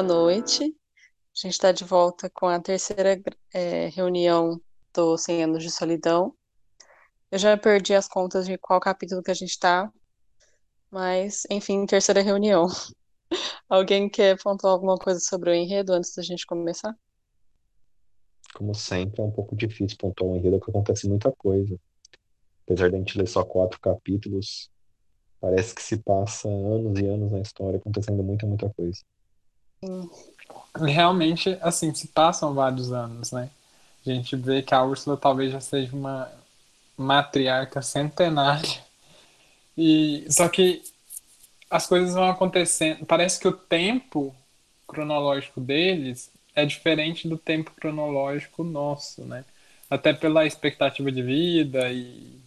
Boa noite. A gente está de volta com a terceira é, reunião do 100 anos de solidão. Eu já perdi as contas de qual capítulo que a gente está, mas, enfim, terceira reunião. Alguém quer pontuar alguma coisa sobre o enredo antes da gente começar? Como sempre, é um pouco difícil pontuar um enredo porque acontece muita coisa. Apesar de a gente ler só quatro capítulos, parece que se passa anos e anos na história acontecendo muita, muita coisa. Realmente, assim, se passam vários anos, né? A gente vê que a Úrsula talvez já seja uma matriarca centenária. E só que as coisas vão acontecendo. Parece que o tempo cronológico deles é diferente do tempo cronológico nosso, né? Até pela expectativa de vida e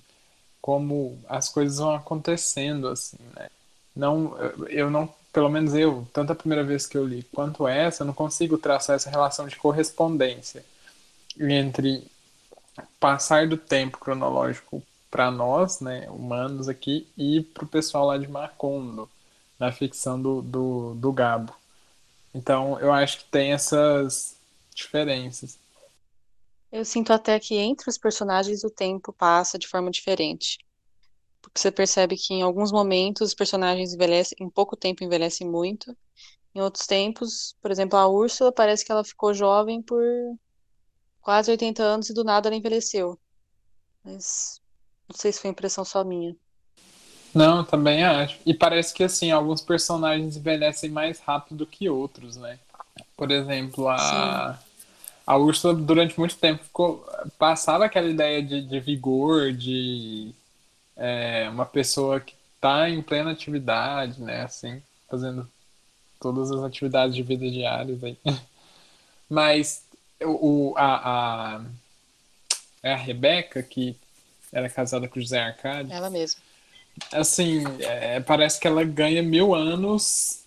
como as coisas vão acontecendo, assim, né? Não, eu não pelo menos eu, tanto a primeira vez que eu li quanto essa, eu não consigo traçar essa relação de correspondência entre passar do tempo cronológico para nós, né, humanos aqui, e para o pessoal lá de Macondo, na ficção do, do, do Gabo. Então, eu acho que tem essas diferenças. Eu sinto até que entre os personagens o tempo passa de forma diferente você percebe que em alguns momentos os personagens envelhecem, em pouco tempo envelhecem muito. Em outros tempos, por exemplo, a Úrsula parece que ela ficou jovem por quase 80 anos e do nada ela envelheceu. Mas não sei se foi impressão só minha. Não, também acho. E parece que assim, alguns personagens envelhecem mais rápido que outros, né? Por exemplo, a Sim. a Úrsula durante muito tempo ficou passava aquela ideia de, de vigor, de é, uma pessoa que está em plena atividade, né? Assim, fazendo todas as atividades de vida diárias aí. Mas o, a, a, é a Rebeca, que era casada com o José Arcade. Ela mesma. Assim, é, parece que ela ganha mil anos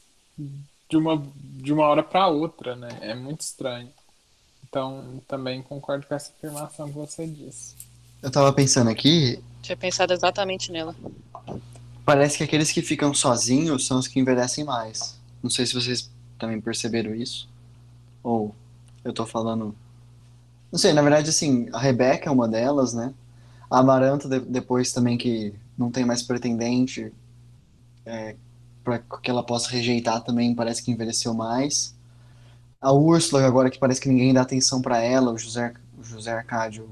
de uma, de uma hora para outra, né? É muito estranho. Então, também concordo com essa afirmação que você disse. Eu tava pensando aqui, tinha pensado exatamente nela. Parece que aqueles que ficam sozinhos são os que envelhecem mais. Não sei se vocês também perceberam isso. Ou eu tô falando. Não sei, na verdade, assim, a Rebeca é uma delas, né? A Amaranta, de, depois também que não tem mais pretendente, é, para que ela possa rejeitar também, parece que envelheceu mais. A Úrsula, agora que parece que ninguém dá atenção para ela, o José, o José Arcádio,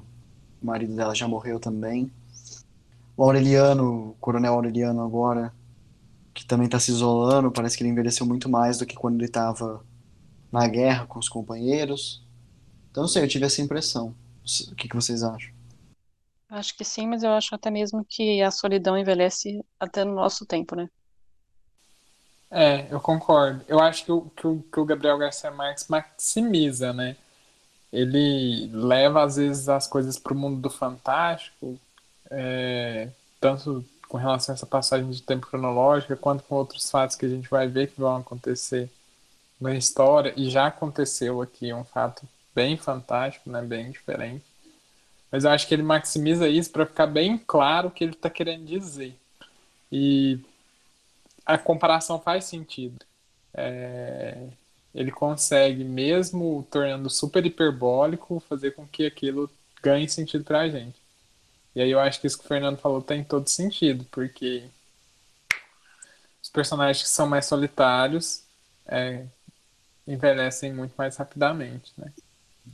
o marido dela, já morreu também o Aureliano, o Coronel Aureliano agora, que também está se isolando, parece que ele envelheceu muito mais do que quando ele estava na guerra com os companheiros. Então, não sei, eu tive essa impressão. O que, que vocês acham? Acho que sim, mas eu acho até mesmo que a solidão envelhece até no nosso tempo, né? É, eu concordo. Eu acho que o, que o, que o Gabriel Garcia Marques maximiza, né? Ele leva, às vezes, as coisas para o mundo do fantástico, é, tanto com relação a essa passagem de tempo cronológica, quanto com outros fatos que a gente vai ver que vão acontecer na história, e já aconteceu aqui um fato bem fantástico, né, bem diferente. Mas eu acho que ele maximiza isso para ficar bem claro o que ele está querendo dizer. E a comparação faz sentido. É, ele consegue, mesmo tornando super hiperbólico, fazer com que aquilo ganhe sentido para a gente. E aí eu acho que isso que o Fernando falou tem todo sentido, porque os personagens que são mais solitários é, envelhecem muito mais rapidamente, né?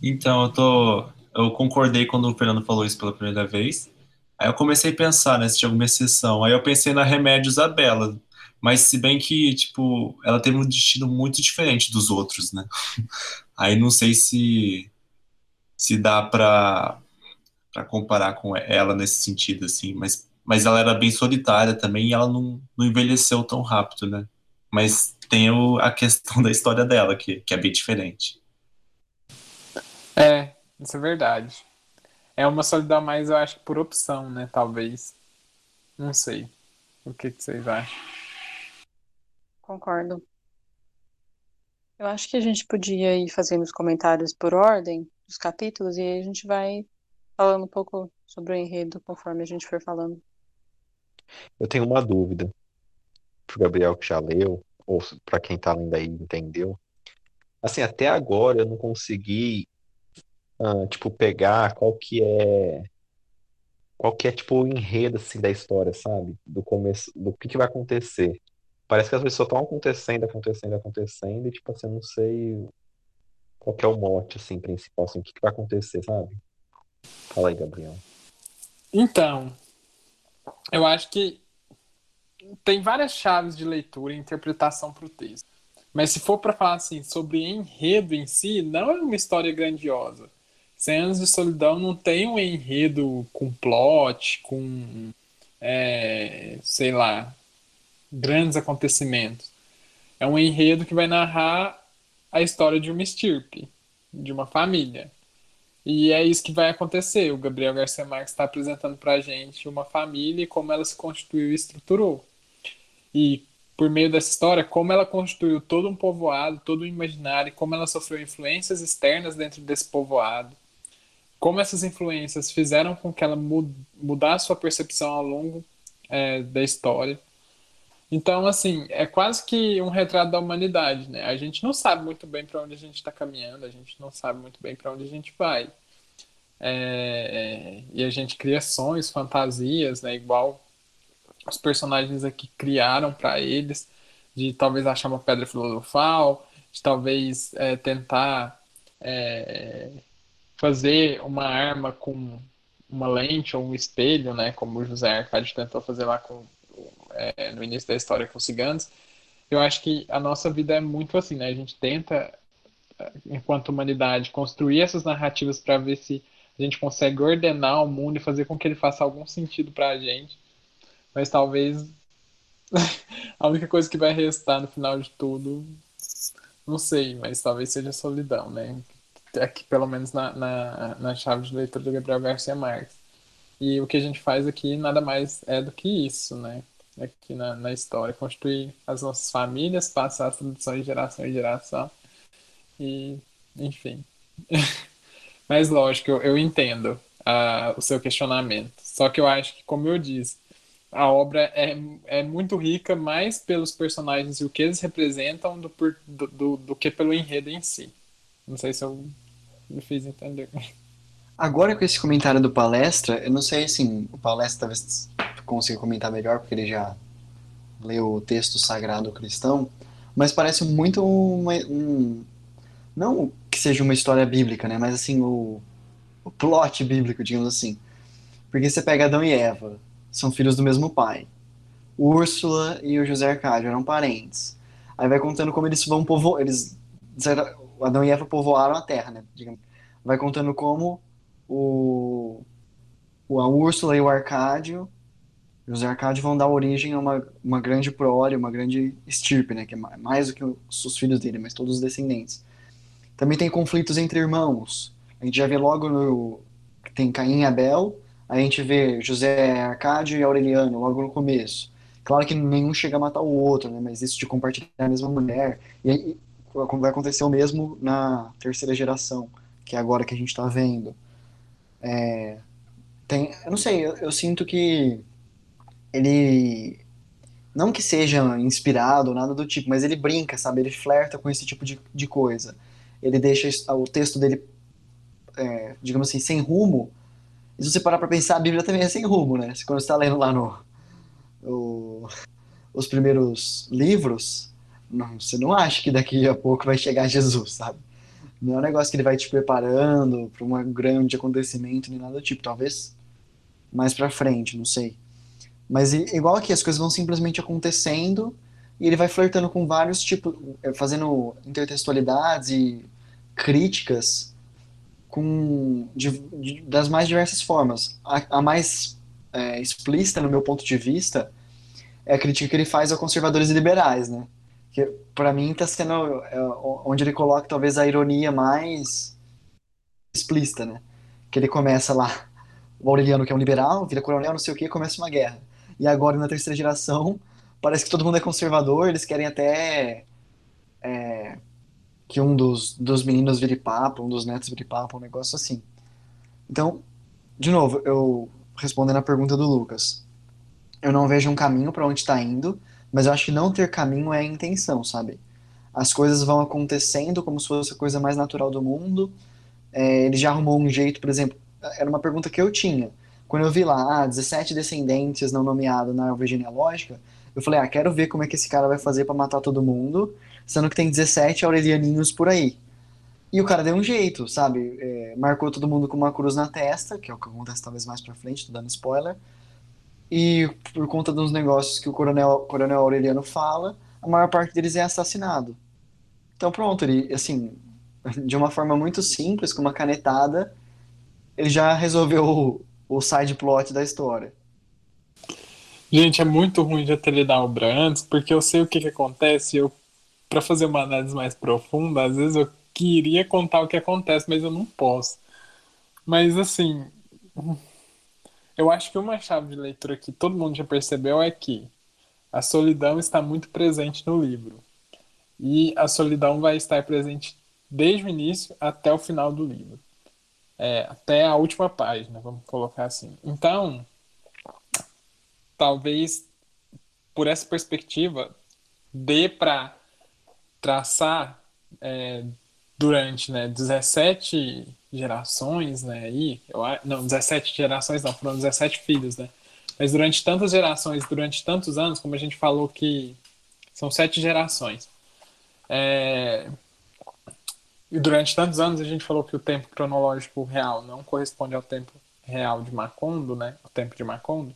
Então, eu tô. Eu concordei quando o Fernando falou isso pela primeira vez. Aí eu comecei a pensar, né, se tinha alguma exceção. Aí eu pensei na Remédio Isabela. Mas se bem que, tipo, ela teve um destino muito diferente dos outros, né? Aí não sei se se dá pra, para comparar com ela nesse sentido, assim, mas, mas ela era bem solitária também e ela não, não envelheceu tão rápido, né? Mas tem o, a questão da história dela, que, que é bem diferente. É, isso é verdade. É uma solidão mais, eu acho, por opção, né? Talvez. Não sei. O que, que vocês acham? Concordo. Eu acho que a gente podia ir fazendo os comentários por ordem dos capítulos e aí a gente vai falando um pouco sobre o enredo conforme a gente for falando. Eu tenho uma dúvida pro Gabriel que já leu, ou para quem tá lendo aí entendeu. Assim, até agora eu não consegui, ah, tipo, pegar qual que é, qual que é, tipo, o enredo, assim, da história, sabe? Do começo, do que que vai acontecer. Parece que as coisas só estão acontecendo, acontecendo, acontecendo, e, tipo assim, eu não sei qual que é o mote, assim, principal, assim, o que que vai acontecer, sabe? Fala aí, Gabriel. Então, eu acho que tem várias chaves de leitura e interpretação para o texto. Mas se for para falar assim sobre enredo em si, não é uma história grandiosa. Cem anos de solidão não tem um enredo com plot, com é, sei lá, grandes acontecimentos. É um enredo que vai narrar a história de uma estirpe, de uma família. E é isso que vai acontecer. O Gabriel Garcia Marques está apresentando para a gente uma família e como ela se constituiu e estruturou. E por meio dessa história, como ela constituiu todo um povoado, todo um imaginário, como ela sofreu influências externas dentro desse povoado, como essas influências fizeram com que ela mudasse sua percepção ao longo é, da história. Então, assim, é quase que um retrato da humanidade, né? A gente não sabe muito bem para onde a gente está caminhando, a gente não sabe muito bem para onde a gente vai. É, e a gente cria sonhos, fantasias, né? Igual os personagens aqui criaram para eles, de talvez achar uma pedra filosofal, de talvez é, tentar é, fazer uma arma com uma lente ou um espelho, né? Como o José Arcade tentou fazer lá com é, no início da história com os ciganos, eu acho que a nossa vida é muito assim, né? A gente tenta, enquanto humanidade, construir essas narrativas para ver se a gente consegue ordenar o mundo e fazer com que ele faça algum sentido para a gente. Mas talvez a única coisa que vai restar no final de tudo, não sei, mas talvez seja solidão, né? Aqui, pelo menos na, na, na chave de leitura do Gabriel Garcia Marques. E o que a gente faz aqui nada mais é do que isso, né? Aqui na, na história, construir as nossas famílias, passar as tradições de geração em geração e, enfim. Mas lógico, eu, eu entendo uh, o seu questionamento. Só que eu acho que, como eu disse, a obra é, é muito rica mais pelos personagens e o que eles representam do, do, do, do que pelo enredo em si. Não sei se eu me fiz entender. Agora com esse comentário do palestra, eu não sei assim, o palestra talvez consiga comentar melhor, porque ele já leu o texto sagrado cristão, mas parece muito uma, um. Não que seja uma história bíblica, né? Mas assim, o, o plot bíblico, digamos assim. Porque você pega Adão e Eva, são filhos do mesmo pai. Úrsula e o José Arcádio eram parentes. Aí vai contando como eles vão povoar. Eles, Adão e Eva povoaram a terra, né? Vai contando como o, a Úrsula e o Arcádio os Arcade vão dar origem a uma, uma grande prole, uma grande estirpe, né? Que é mais do que os filhos dele, mas todos os descendentes. Também tem conflitos entre irmãos. A gente já vê logo no. Tem Caim e Abel, a gente vê José Arcádio e Aureliano logo no começo. Claro que nenhum chega a matar o outro, né? Mas isso de compartilhar a mesma mulher. E aí vai acontecer o mesmo na terceira geração, que é agora que a gente está vendo. É, tem, eu não sei, eu, eu sinto que ele não que seja inspirado ou nada do tipo, mas ele brinca, sabe? Ele flerta com esse tipo de, de coisa. Ele deixa o texto dele, é, digamos assim, sem rumo. E se você parar para pensar, a Bíblia também é sem rumo, né? Quando você está lendo lá no, no, os primeiros livros, não, você não acha que daqui a pouco vai chegar Jesus, sabe? Não é um negócio que ele vai te preparando para um grande acontecimento nem nada do tipo. Talvez mais para frente, não sei. Mas igual aqui, as coisas vão simplesmente acontecendo e ele vai flertando com vários tipos, é, fazendo intertextualidades e críticas com de, de, das mais diversas formas. A, a mais é, explícita, no meu ponto de vista, é a crítica que ele faz a conservadores e liberais, né? Que para mim tá sendo é, onde ele coloca talvez a ironia mais explícita, né? Que ele começa lá, o Aureliano que é um liberal, vira coronel, não sei o que, começa uma guerra. E agora na terceira geração, parece que todo mundo é conservador, eles querem até é, que um dos, dos meninos vire papa, um dos netos vire papa, um negócio assim. Então, de novo, eu respondendo a pergunta do Lucas, eu não vejo um caminho para onde está indo, mas eu acho que não ter caminho é a intenção, sabe? As coisas vão acontecendo como se fosse a coisa mais natural do mundo. É, ele já arrumou um jeito, por exemplo, era uma pergunta que eu tinha. Quando eu vi lá, ah, 17 descendentes não nomeados na árvore genealógica, eu falei, ah, quero ver como é que esse cara vai fazer para matar todo mundo, sendo que tem 17 aurelianinhos por aí. E o cara deu um jeito, sabe? É, marcou todo mundo com uma cruz na testa, que é o que acontece talvez mais pra frente, tô dando spoiler. E por conta dos negócios que o coronel, coronel Aureliano fala, a maior parte deles é assassinado. Então pronto, ele, assim, de uma forma muito simples, com uma canetada, ele já resolveu o, side plot da história. Gente, é muito ruim já ter lido a obra antes, porque eu sei o que, que acontece. Eu, para fazer uma análise mais profunda, às vezes eu queria contar o que acontece, mas eu não posso. Mas assim, eu acho que uma chave de leitura que todo mundo já percebeu é que a solidão está muito presente no livro. E a solidão vai estar presente desde o início até o final do livro. É, até a última página, vamos colocar assim. Então, talvez por essa perspectiva dê para traçar é, durante né, 17 gerações, né, aí, eu, não, 17 gerações não, foram 17 filhos, né, mas durante tantas gerações, durante tantos anos, como a gente falou que são sete gerações, é, e durante tantos anos a gente falou que o tempo cronológico real não corresponde ao tempo real de Macondo, né, o tempo de Macondo,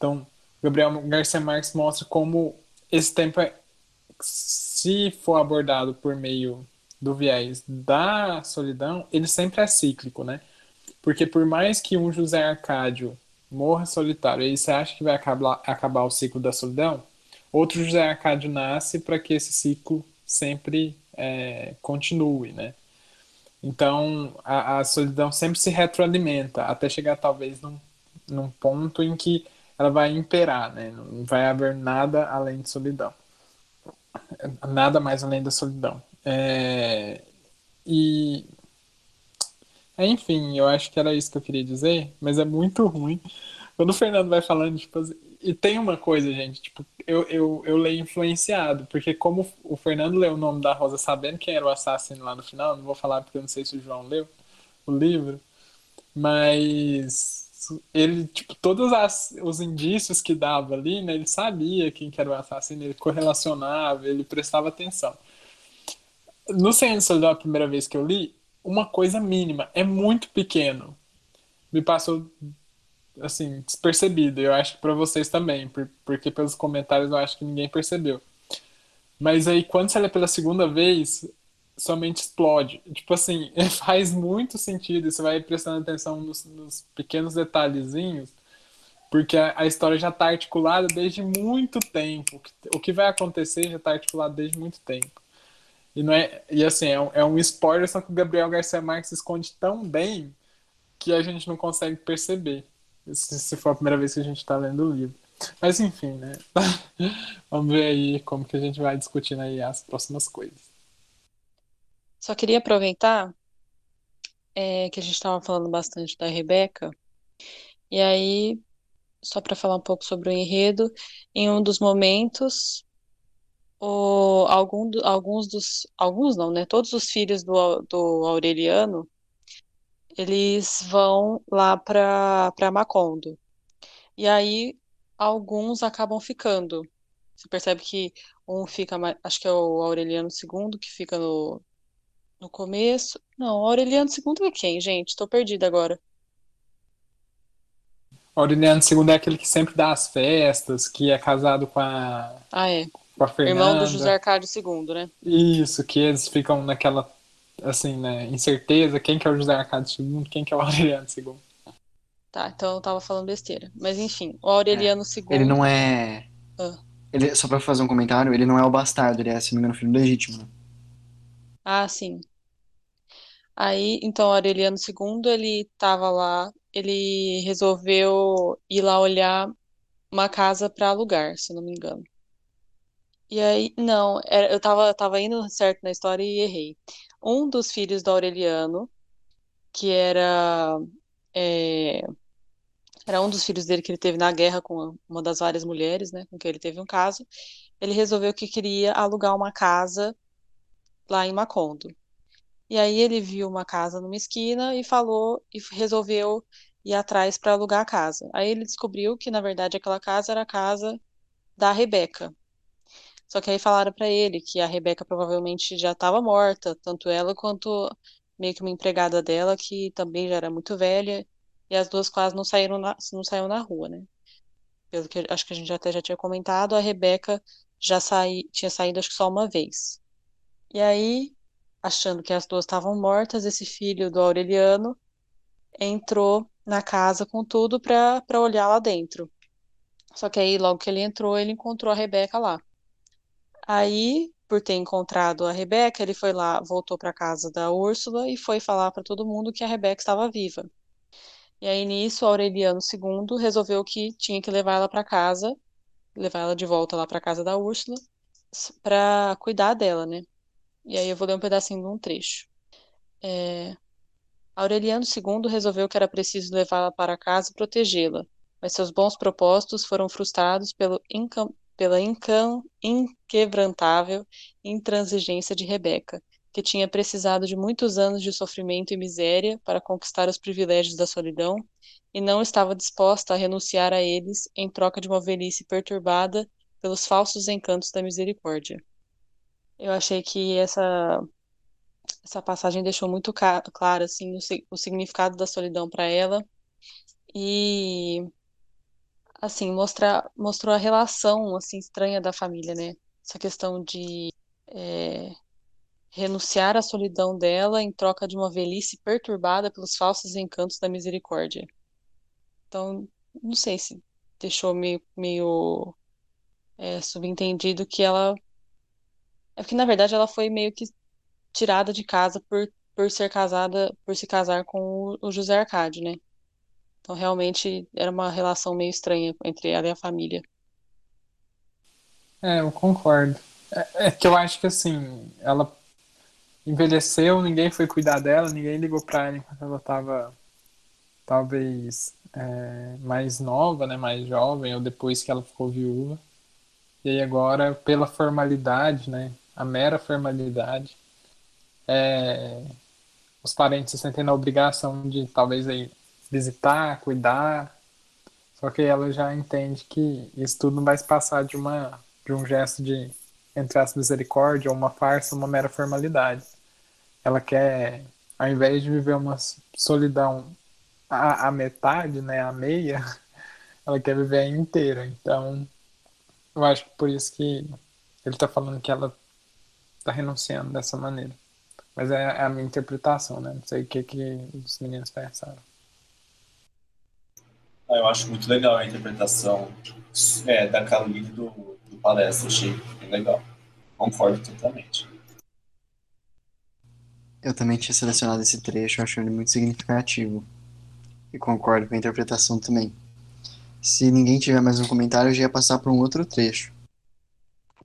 então, Gabriel Garcia Marques mostra como esse tempo é, se for abordado por meio do viés da solidão, ele sempre é cíclico, né? Porque por mais que um José Arcádio morra solitário e você acha que vai acabar, acabar o ciclo da solidão, outro José Arcádio nasce para que esse ciclo sempre é, continue, né? Então, a, a, solidão sempre se retroalimenta, até chegar talvez num, num ponto em que ela vai imperar, né? Não vai haver nada além de solidão. Nada mais além da solidão. É, e. Enfim, eu acho que era isso que eu queria dizer, mas é muito ruim. Quando o Fernando vai falando, tipo, assim, e tem uma coisa, gente, tipo, eu, eu, eu leio influenciado, porque como o Fernando leu o nome da Rosa sabendo quem era o assassino lá no final, não vou falar porque eu não sei se o João leu o livro, mas ele, tipo, todos as, os indícios que dava ali, né, ele sabia quem que era o assassino, ele correlacionava, ele prestava atenção no Senhor Solidão, a primeira vez que eu li, uma coisa mínima, é muito pequeno. Me passou, assim, despercebido. Eu acho que para vocês também, porque pelos comentários eu acho que ninguém percebeu. Mas aí, quando você lê pela segunda vez, somente explode. Tipo assim, faz muito sentido. Você vai prestando atenção nos, nos pequenos detalhezinhos, porque a, a, história já está articulada desde muito tempo. O que vai acontecer já está articulado desde muito tempo. E, não é, e assim, é um, é um spoiler, só que o Gabriel Garcia Marques esconde tão bem que a gente não consegue perceber. Se, se for a primeira vez que a gente está lendo o livro. Mas enfim, né? Vamos ver aí como que a gente vai discutindo aí as próximas coisas. Só queria aproveitar é, que a gente estava falando bastante da Rebeca. E aí, só para falar um pouco sobre o enredo, em um dos momentos o, algum, alguns dos, alguns não, né? Todos os filhos do, do Aureliano, eles vão lá para para Macondo. E aí alguns acabam ficando. Você percebe que um fica, acho que é o Aureliano II que fica no, no começo. Não, Aureliano II é quem, gente? Estou perdida agora. Aureliano II é aquele que sempre dá as festas, que é casado com a. Ah, é com a Fernanda. Irmão do José Arcádio II, né? Isso, que eles ficam naquela, assim, né, incerteza, quem que é o José Arcádio II, quem que é o Aureliano II. Tá, então eu tava falando besteira. Mas enfim, o Aureliano é, II... Ele não é... Ah. Ele, só pra fazer um comentário, ele não é o bastardo, ele é, se não me engano, filho legítimo, né? Ah, sim. Aí, então, Aureliano II, ele tava lá, ele resolveu ir lá olhar uma casa para alugar, se eu não me engano. E aí, não, eu tava, tava indo certo na história e errei. Um dos filhos do Aureliano, que era, é, era um dos filhos dele que ele teve na guerra com uma das várias mulheres, né, com quem ele teve um caso, ele resolveu que queria alugar uma casa lá em Macondo. E aí ele viu uma casa numa esquina e falou e resolveu ir atrás para alugar a casa. Aí ele descobriu que na verdade aquela casa era a casa da Rebeca. Só que aí falaram para ele que a Rebeca provavelmente já estava morta, tanto ela quanto meio que uma empregada dela que também já era muito velha e as duas quase não saíram na, não saíram na rua, né? Pelo que acho que a gente até já tinha comentado, a Rebeca já saí, tinha saído acho que só uma vez. E aí achando que as duas estavam mortas, esse filho do Aureliano entrou na casa com tudo para olhar lá dentro. Só que aí, logo que ele entrou, ele encontrou a Rebeca lá. Aí, por ter encontrado a Rebeca, ele foi lá, voltou para casa da Úrsula e foi falar para todo mundo que a Rebeca estava viva. E aí, nisso, Aureliano II resolveu que tinha que levar ela para casa, levar ela de volta lá para casa da Úrsula, para cuidar dela, né? E aí eu vou ler um pedacinho de um trecho. É... Aureliano II resolveu que era preciso levá-la para casa e protegê-la, mas seus bons propósitos foram frustrados pelo. Pela incam... inquebrantável intransigência de Rebeca, que tinha precisado de muitos anos de sofrimento e miséria para conquistar os privilégios da solidão e não estava disposta a renunciar a eles em troca de uma velhice perturbada pelos falsos encantos da misericórdia. Eu achei que essa essa passagem deixou muito claro assim o, o significado da solidão para ela e assim mostrou a relação assim estranha da família, né? Essa questão de é, renunciar à solidão dela em troca de uma velhice perturbada pelos falsos encantos da misericórdia. Então, não sei se deixou meio, meio é, subentendido que ela é porque, na verdade, ela foi meio que tirada de casa por, por ser casada, por se casar com o, José Arcádio, né? Então, realmente, era uma relação meio estranha entre ela e a família. É, eu concordo. É, é que eu acho que, assim, ela envelheceu, ninguém foi cuidar dela, ninguém ligou pra ela enquanto ela tava, talvez, é, mais nova, né? Mais jovem, ou depois que ela ficou viúva. E aí agora, pela formalidade, né? a mera formalidade, é, os parentes se sentem na obrigação de talvez aí visitar, cuidar, só que ela já entende que isso tudo não vai se passar de uma de um gesto de entre as misericórdia ou uma farsa, uma mera formalidade. Ela quer, ao invés de viver uma solidão a, metade, né, a meia, ela quer viver a inteira. Então, eu acho que por isso que ele está falando que ela tá renunciando dessa maneira. Mas é, é, a minha interpretação, né? Não sei o que, que os meninos pensaram. Ah, eu acho muito legal a interpretação é, da Caroline do, do palestra, achei bem legal. Concordo totalmente. Eu também tinha selecionado esse trecho, acho ele muito significativo. E concordo com a interpretação também. Se ninguém tiver mais um comentário, eu já ia passar para um outro trecho.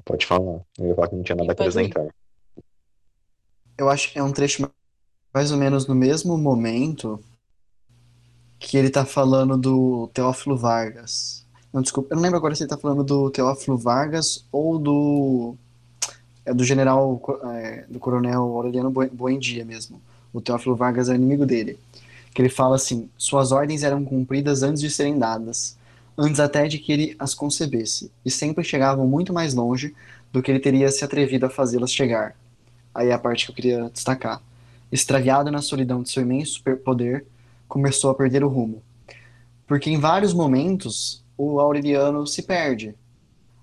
Pode falar. Eu ia falar que não tinha nada a acrescentar. Eu acho que é um trecho mais ou menos no mesmo momento que ele tá falando do Teófilo Vargas. Não, desculpa, eu não lembro agora se ele tá falando do Teófilo Vargas ou do é do general é, do coronel Aureliano Buendia mesmo. O Teófilo Vargas é inimigo dele. Que ele fala assim: "Suas ordens eram cumpridas antes de serem dadas antes até de que ele as concebesse, e sempre chegavam muito mais longe do que ele teria se atrevido a fazê-las chegar. Aí é a parte que eu queria destacar. Extraviado na solidão de seu imenso poder, começou a perder o rumo. Porque em vários momentos o Aureliano se perde.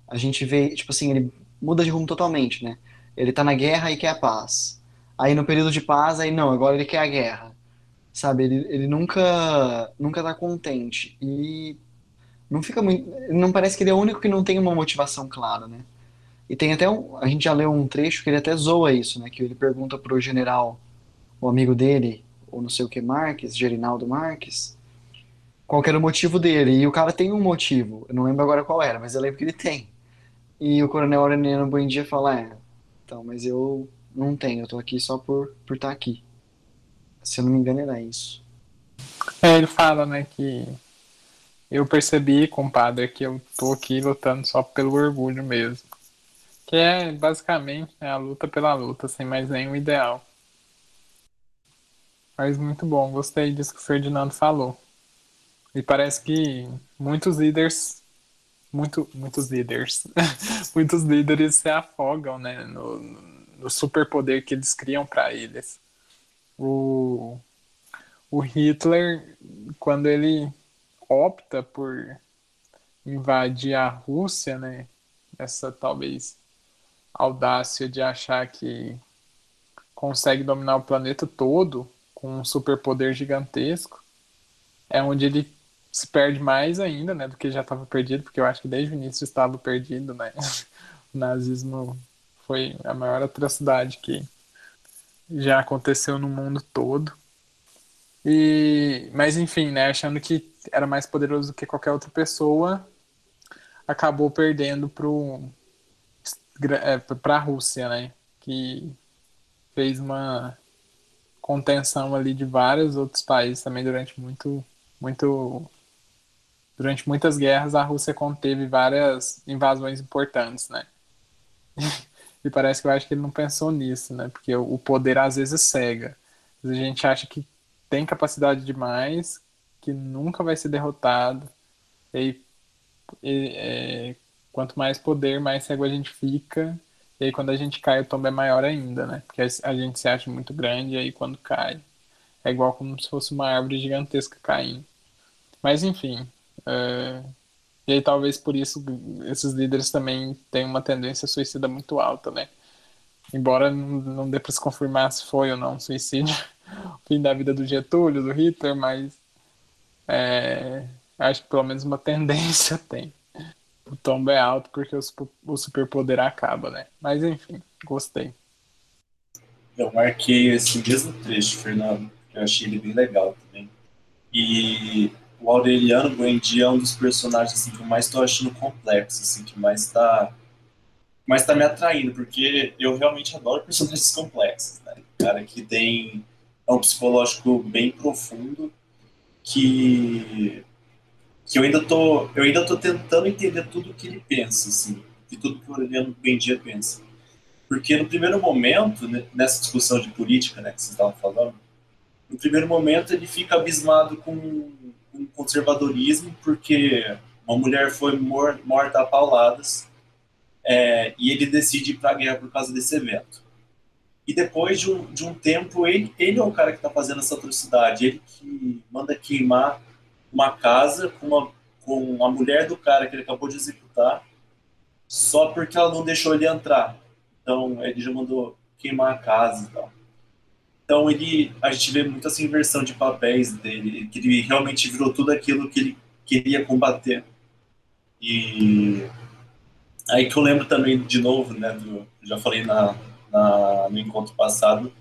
A gente vê, tipo assim, ele muda de rumo totalmente, né? Ele tá na guerra e quer a paz. Aí no período de paz, aí não, agora ele quer a guerra. Sabe, ele, ele nunca, nunca tá contente. E não fica muito. Não parece que ele é o único que não tem uma motivação clara, né? E tem até um. A gente já leu um trecho que ele até zoa isso, né? Que ele pergunta pro general, o amigo dele, ou não sei o que Marques, Gerinaldo Marques, qual era o motivo dele. E o cara tem um motivo. Eu não lembro agora qual era, mas eu lembro que ele tem. E o coronel Aureliano Buendia fala, é, então, mas eu não tenho, eu tô aqui só por por estar aqui. Se eu não me engano, era isso. É, ele fala, né, que eu percebi, compadre, que eu tô aqui lutando só pelo orgulho mesmo. Que é basicamente né, a luta pela luta, sem mais nenhum ideal. Mas muito bom, gostei disso que o Ferdinando falou. E parece que muitos líderes, muito, muitos líderes, muitos líderes se afogam, né, no, no superpoder que eles criam para eles. O, o Hitler, quando ele opta por invadir a Rússia, né, essa talvez audácia de achar que consegue dominar o planeta todo com um superpoder gigantesco, é onde ele se perde mais ainda, né, do que já estava perdido, porque eu acho que desde o início estava perdido, né? O nazismo foi a maior atrocidade que já aconteceu no mundo todo. E, mas enfim, né, achando que era mais poderoso do que qualquer outra pessoa, acabou perdendo pro para a Rússia, né, que fez uma contenção ali de vários outros países também durante muito muito durante muitas guerras a Rússia conteve várias invasões importantes, né? e parece que eu acho que ele não pensou nisso, né? Porque o poder às vezes cega. A gente acha que tem capacidade demais, que nunca vai ser derrotado. E, e é, quanto mais poder, mais cego a gente fica. E aí quando a gente cai, o tombo é maior ainda, né? Porque a gente se acha muito grande e aí quando cai, é igual como se fosse uma árvore gigantesca caindo. Mas enfim. É... E aí talvez por isso esses líderes também têm uma tendência suicida muito alta, né? Embora não dê para se confirmar se foi ou não um suicídio, o fim da vida do Getúlio, do Hitler, mas é, acho que pelo menos uma tendência tem. O tombo é alto porque o, superpoder acaba, né? Mas enfim, gostei. Eu marquei esse mesmo trecho, Fernando. Eu achei ele bem legal também. E o Aureliano Buendia é um dos personagens assim, que eu mais estou achando complexo, assim, que mais está mais tá me atraindo, porque eu realmente adoro personagens complexos, né? Cara que tem é um psicológico bem profundo que que eu ainda tô eu ainda tô tentando entender tudo que ele pensa assim de tudo que o Aureliano Buendia pensa porque no primeiro momento né, nessa discussão de política né que vocês estavam falando no primeiro momento ele fica abismado com o conservadorismo porque uma mulher foi mor morta a pauladas é, e ele decide ir para a guerra por causa desse evento e depois de um, de um tempo, ele, ele é o cara que está fazendo essa atrocidade. Ele que manda queimar uma casa com, uma, com a mulher do cara que ele acabou de executar, só porque ela não deixou ele entrar. Então, ele já mandou queimar a casa e tal. Então, ele, a gente vê muito essa inversão de papéis dele, que ele realmente virou tudo aquilo que ele queria combater. E aí que eu lembro também, de novo, né, do, já falei na, na, no encontro passado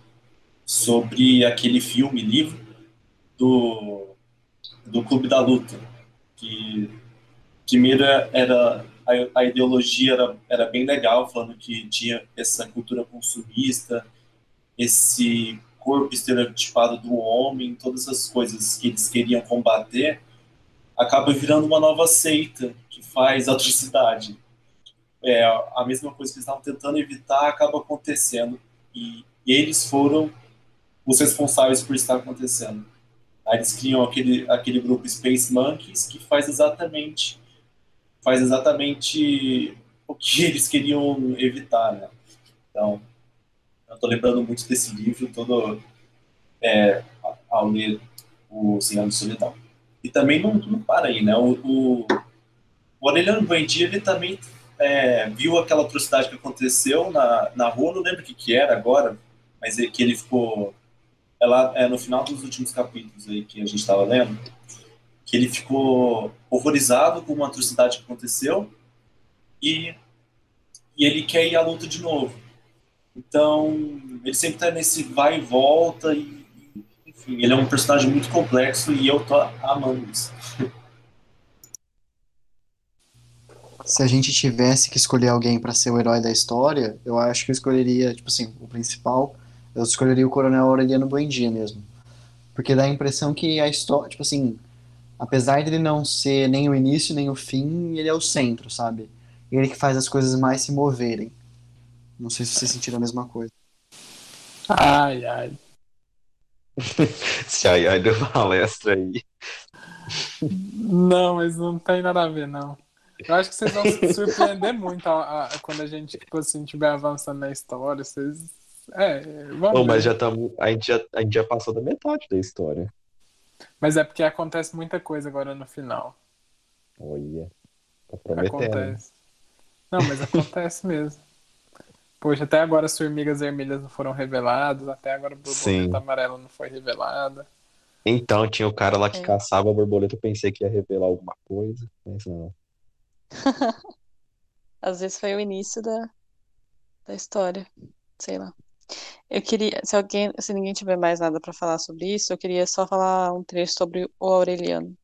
sobre aquele filme, livro do, do Clube da Luta, que primeiro era a, a ideologia era, era bem legal, falando que tinha essa cultura consumista, esse corpo estereotipado do homem, todas essas coisas que eles queriam combater, acaba virando uma nova seita que faz atrocidade é, a mesma coisa que eles estavam tentando evitar acaba acontecendo. E, eles foram os responsáveis por estar acontecendo. Aí eles criam aquele, aquele grupo Space Monkeys que faz exatamente faz exatamente o que eles queriam evitar, né? Então, eu estou lembrando muito desse livro todo é, ao ler o Senhor do Solidão. E também não, não para aí, né? O, o, o Aureliano ele também é, viu aquela atrocidade que aconteceu na, na rua, não lembro o que, que era agora, mas é que ele ficou. Ela, é, no final dos últimos capítulos aí que a gente estava lendo, que ele ficou horrorizado com uma atrocidade que aconteceu e, e ele quer ir à luta de novo. Então, ele sempre está nesse vai e volta e, enfim, ele é um personagem muito complexo e eu tô amando isso. Se a gente tivesse que escolher alguém para ser o herói da história, eu acho que eu escolheria, tipo assim, o principal, eu escolheria o Coronel Aureliano Buendia mesmo. Porque dá a impressão que a história, tipo assim, apesar de ele não ser nem o início nem o fim, ele é o centro, sabe? Ele que faz as coisas mais se moverem. Não sei se vocês sentiram a mesma coisa. Ai, ai. Esse ai ai deu palestra aí. Não, mas não tem nada a ver, não. Eu acho que vocês vão se surpreender muito a, a, quando a gente, tipo assim, estiver avançando na história. Vocês. É, vamos Não, ver. mas já estamos. A, gente já- a gente já passou da metade da história. Mas é porque acontece muita coisa agora no final. Olha. Tá prometendo. Acontece. Não, mas acontece mesmo. Poxa, até agora as formigas vermelhas não foram reveladas, até agora a borboleta amarela não foi revelada. Então, tinha o cara lá que É. caçava a borboleta. Eu pensei que ia revelar alguma coisa, mas não. Às vezes foi o início da, da história. Sei lá. Eu queria, se alguém, se ninguém tiver mais nada para falar sobre isso, eu queria só falar um trecho sobre o Aureliano.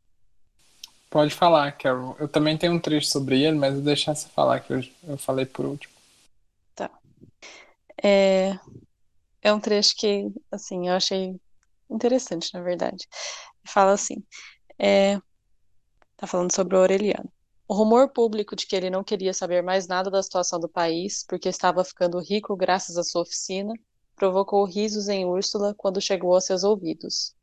Pode falar, Carol. Eu também tenho um trecho sobre ele, mas vou deixar você falar, que eu, eu falei por último. É, é um trecho que, assim, eu achei interessante, na verdade. Fala assim, é, tá falando sobre o Aureliano. O rumor público de que ele não queria saber mais nada da situação do país, porque estava ficando rico graças à sua oficina, provocou risos em Úrsula quando chegou aos seus ouvidos.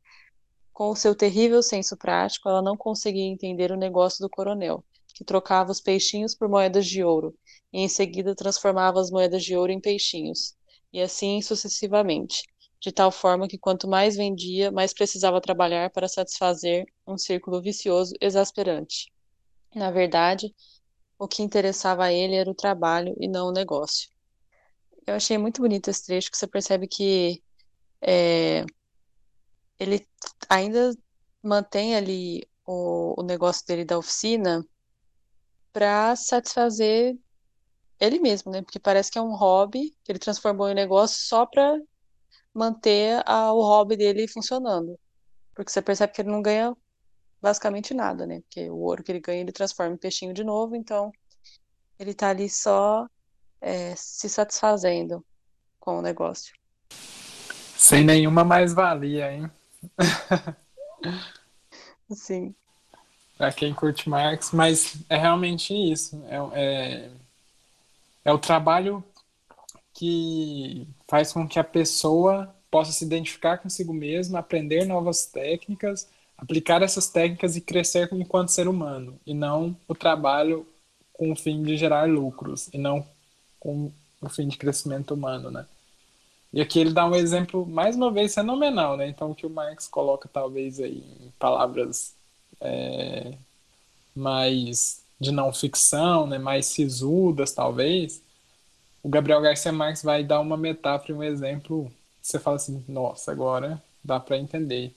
Com o seu terrível senso prático, ela não conseguia entender o negócio do coronel, que trocava os peixinhos por moedas de ouro, e em seguida transformava as moedas de ouro em peixinhos, e assim sucessivamente, de tal forma que quanto mais vendia, mais precisava trabalhar para satisfazer um círculo vicioso exasperante. Na verdade, o que interessava a ele era o trabalho e não o negócio. Eu achei muito bonito esse trecho, que você percebe que é, ele ainda mantém ali o, o negócio dele da oficina para satisfazer ele mesmo, né? Porque parece que é um hobby que ele transformou em negócio só para manter a- o hobby dele funcionando. Porque você percebe que ele não ganha basicamente nada, né? Porque o ouro que ele ganha ele transforma em peixinho de novo, então ele tá ali só é, se satisfazendo com o negócio. Sem nenhuma mais-valia, hein? Sim, Pra quem curte Marx, mas é realmente isso. É, é, é o trabalho que faz com que a pessoa possa se identificar consigo mesma, aprender novas técnicas, aplicar essas técnicas e crescer enquanto ser humano, e não o trabalho com o fim de gerar lucros, e não com o fim de crescimento humano, né? E aqui ele dá um exemplo, mais uma vez, fenomenal, né? Então, que o Marx coloca, talvez, aí, em palavras é, mais de não ficção, né, mais sisudas, talvez, o Gabriel Garcia Marques vai dar uma metáfora, um exemplo, você fala assim, nossa, agora dá para entender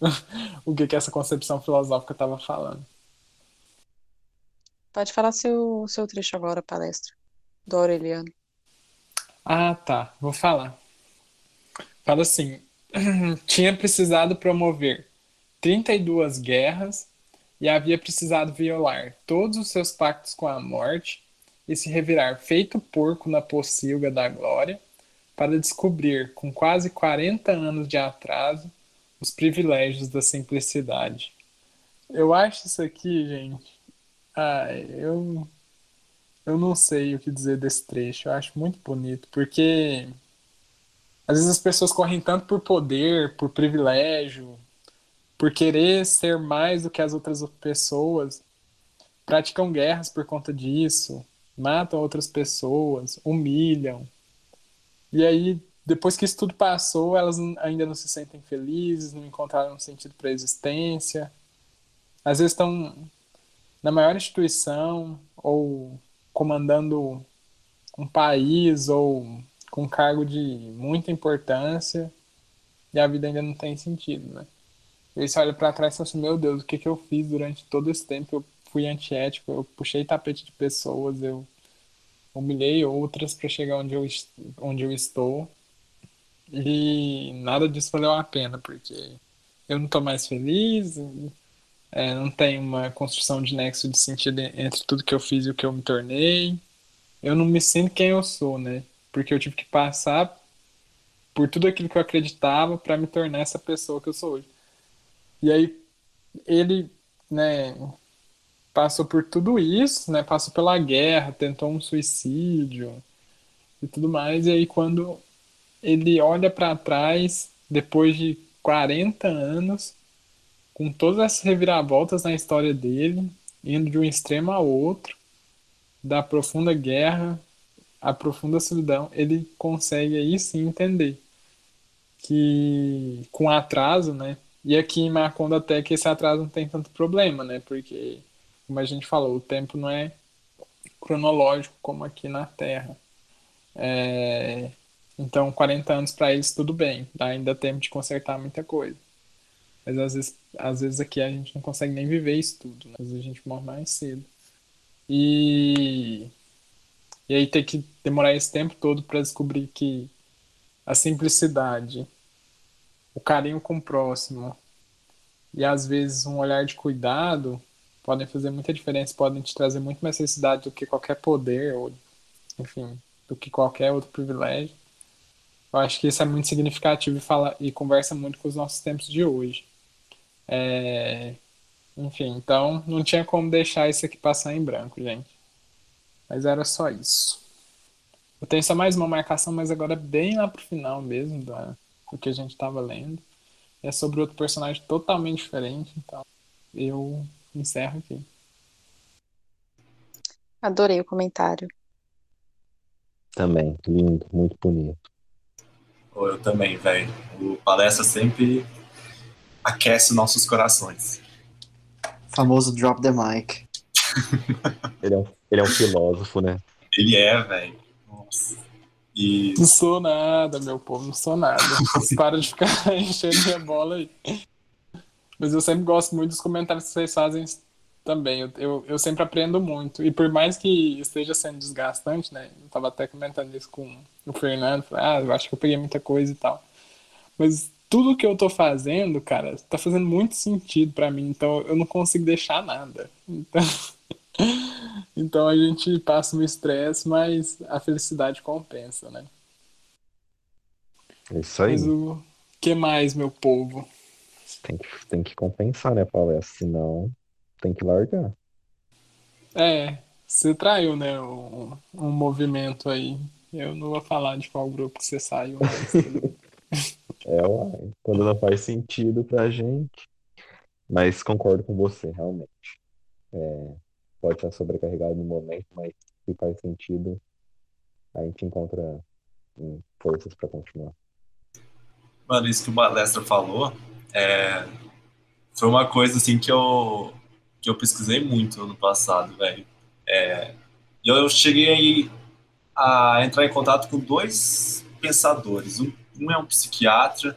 o que, que essa concepção filosófica estava falando. pode falar seu, seu trecho agora, palestra, do Aureliano. Ah, tá, vou falar. Fala assim, tinha precisado promover 32 guerras e havia precisado violar todos os seus pactos com a morte e se revirar feito porco na pocilga da glória para descobrir, com quase 40 anos de atraso, os privilégios da simplicidade. Eu acho isso aqui, gente. Ah, eu, eu não sei o que dizer desse trecho. Eu acho muito bonito, porque às vezes as pessoas correm tanto por poder, por privilégio, por querer ser mais do que as outras pessoas, praticam guerras por conta disso, matam outras pessoas, humilham. E aí, depois que isso tudo passou, elas ainda não se sentem felizes, não encontraram um sentido para a existência. Às vezes estão na maior instituição ou comandando um país ou com um cargo de muita importância e a vida ainda não tem sentido, né? E aí você olha pra trás e fala assim, meu Deus, o que que eu fiz durante todo esse tempo? Eu fui antiético, eu puxei tapete de pessoas, eu humilhei outras para chegar onde eu, onde eu estou. E nada disso valeu a pena, porque eu não tô mais feliz, é, não tem uma construção de nexo de sentido entre tudo que eu fiz e o que eu me tornei. Eu não me sinto quem eu sou, né? Porque eu tive que passar por tudo aquilo que eu acreditava para me tornar essa pessoa que eu sou hoje. E aí ele, né, passou por tudo isso, né? Passou pela guerra, tentou um suicídio e tudo mais. E aí quando ele olha para trás depois de 40 anos, com todas essas reviravoltas na história dele, indo de um extremo ao outro, da profunda guerra à profunda solidão, ele consegue aí sim entender que com atraso, né? E aqui em Macondo até que esse atraso não tem tanto problema, né? Porque, como a gente falou, o tempo não é cronológico como aqui na Terra. É... Então, 40 anos para eles, tudo bem. Dá ainda tempo de consertar muita coisa. Mas às vezes, às vezes aqui a gente não consegue nem viver isso tudo. Né? Às vezes a gente morre mais cedo. E, e aí ter que demorar esse tempo todo para descobrir que a simplicidade, o carinho com o próximo e às vezes um olhar de cuidado podem fazer muita diferença, podem te trazer muito mais felicidade do que qualquer poder ou, enfim, do que qualquer outro privilégio. Eu acho que isso é muito significativo e, fala, e conversa muito com os nossos tempos de hoje. É, enfim, então não tinha como deixar isso aqui passar em branco, gente. Mas era só isso. Eu tenho só mais uma marcação, mas agora bem lá pro final mesmo do, do que a gente estava lendo. É sobre outro personagem totalmente diferente, então eu encerro aqui. Adorei o comentário. Também, lindo, muito bonito. Eu também, velho. O palestra sempre aquece nossos corações. Famoso drop the mic. ele, é um, ele é um filósofo, né? Ele é, velho. Nossa. E... Não sou nada, meu povo, não sou nada. Para de ficar enchendo minha bola aí. Mas eu sempre gosto muito dos comentários que vocês fazem também. Eu, eu, eu, sempre aprendo muito. E por mais que esteja sendo desgastante, né? Eu tava até comentando isso com o Fernando. ah, eu acho que eu peguei muita coisa e tal. Mas tudo que eu tô fazendo, cara, tá fazendo muito sentido para mim. Então eu não consigo deixar nada. Então. Então a gente passa um estresse, mas a felicidade compensa, né? É isso aí. Mas o que mais, meu povo? Tem que, tem que compensar, né, palestra? Senão tem que largar. É, você traiu, né, um, um movimento aí. Eu não vou falar de qual grupo que você saiu. Mas... é, uai, quando não faz sentido pra gente. Mas concordo com você, realmente. É, pode estar sobrecarregado no momento, mas se faz sentido, a gente encontra hum, forças para continuar. Mano, isso que o Balestra falou é, foi uma coisa assim que eu, que eu pesquisei muito ano passado, velho. É, e eu cheguei a entrar em contato com dois pensadores. Um, um é um psiquiatra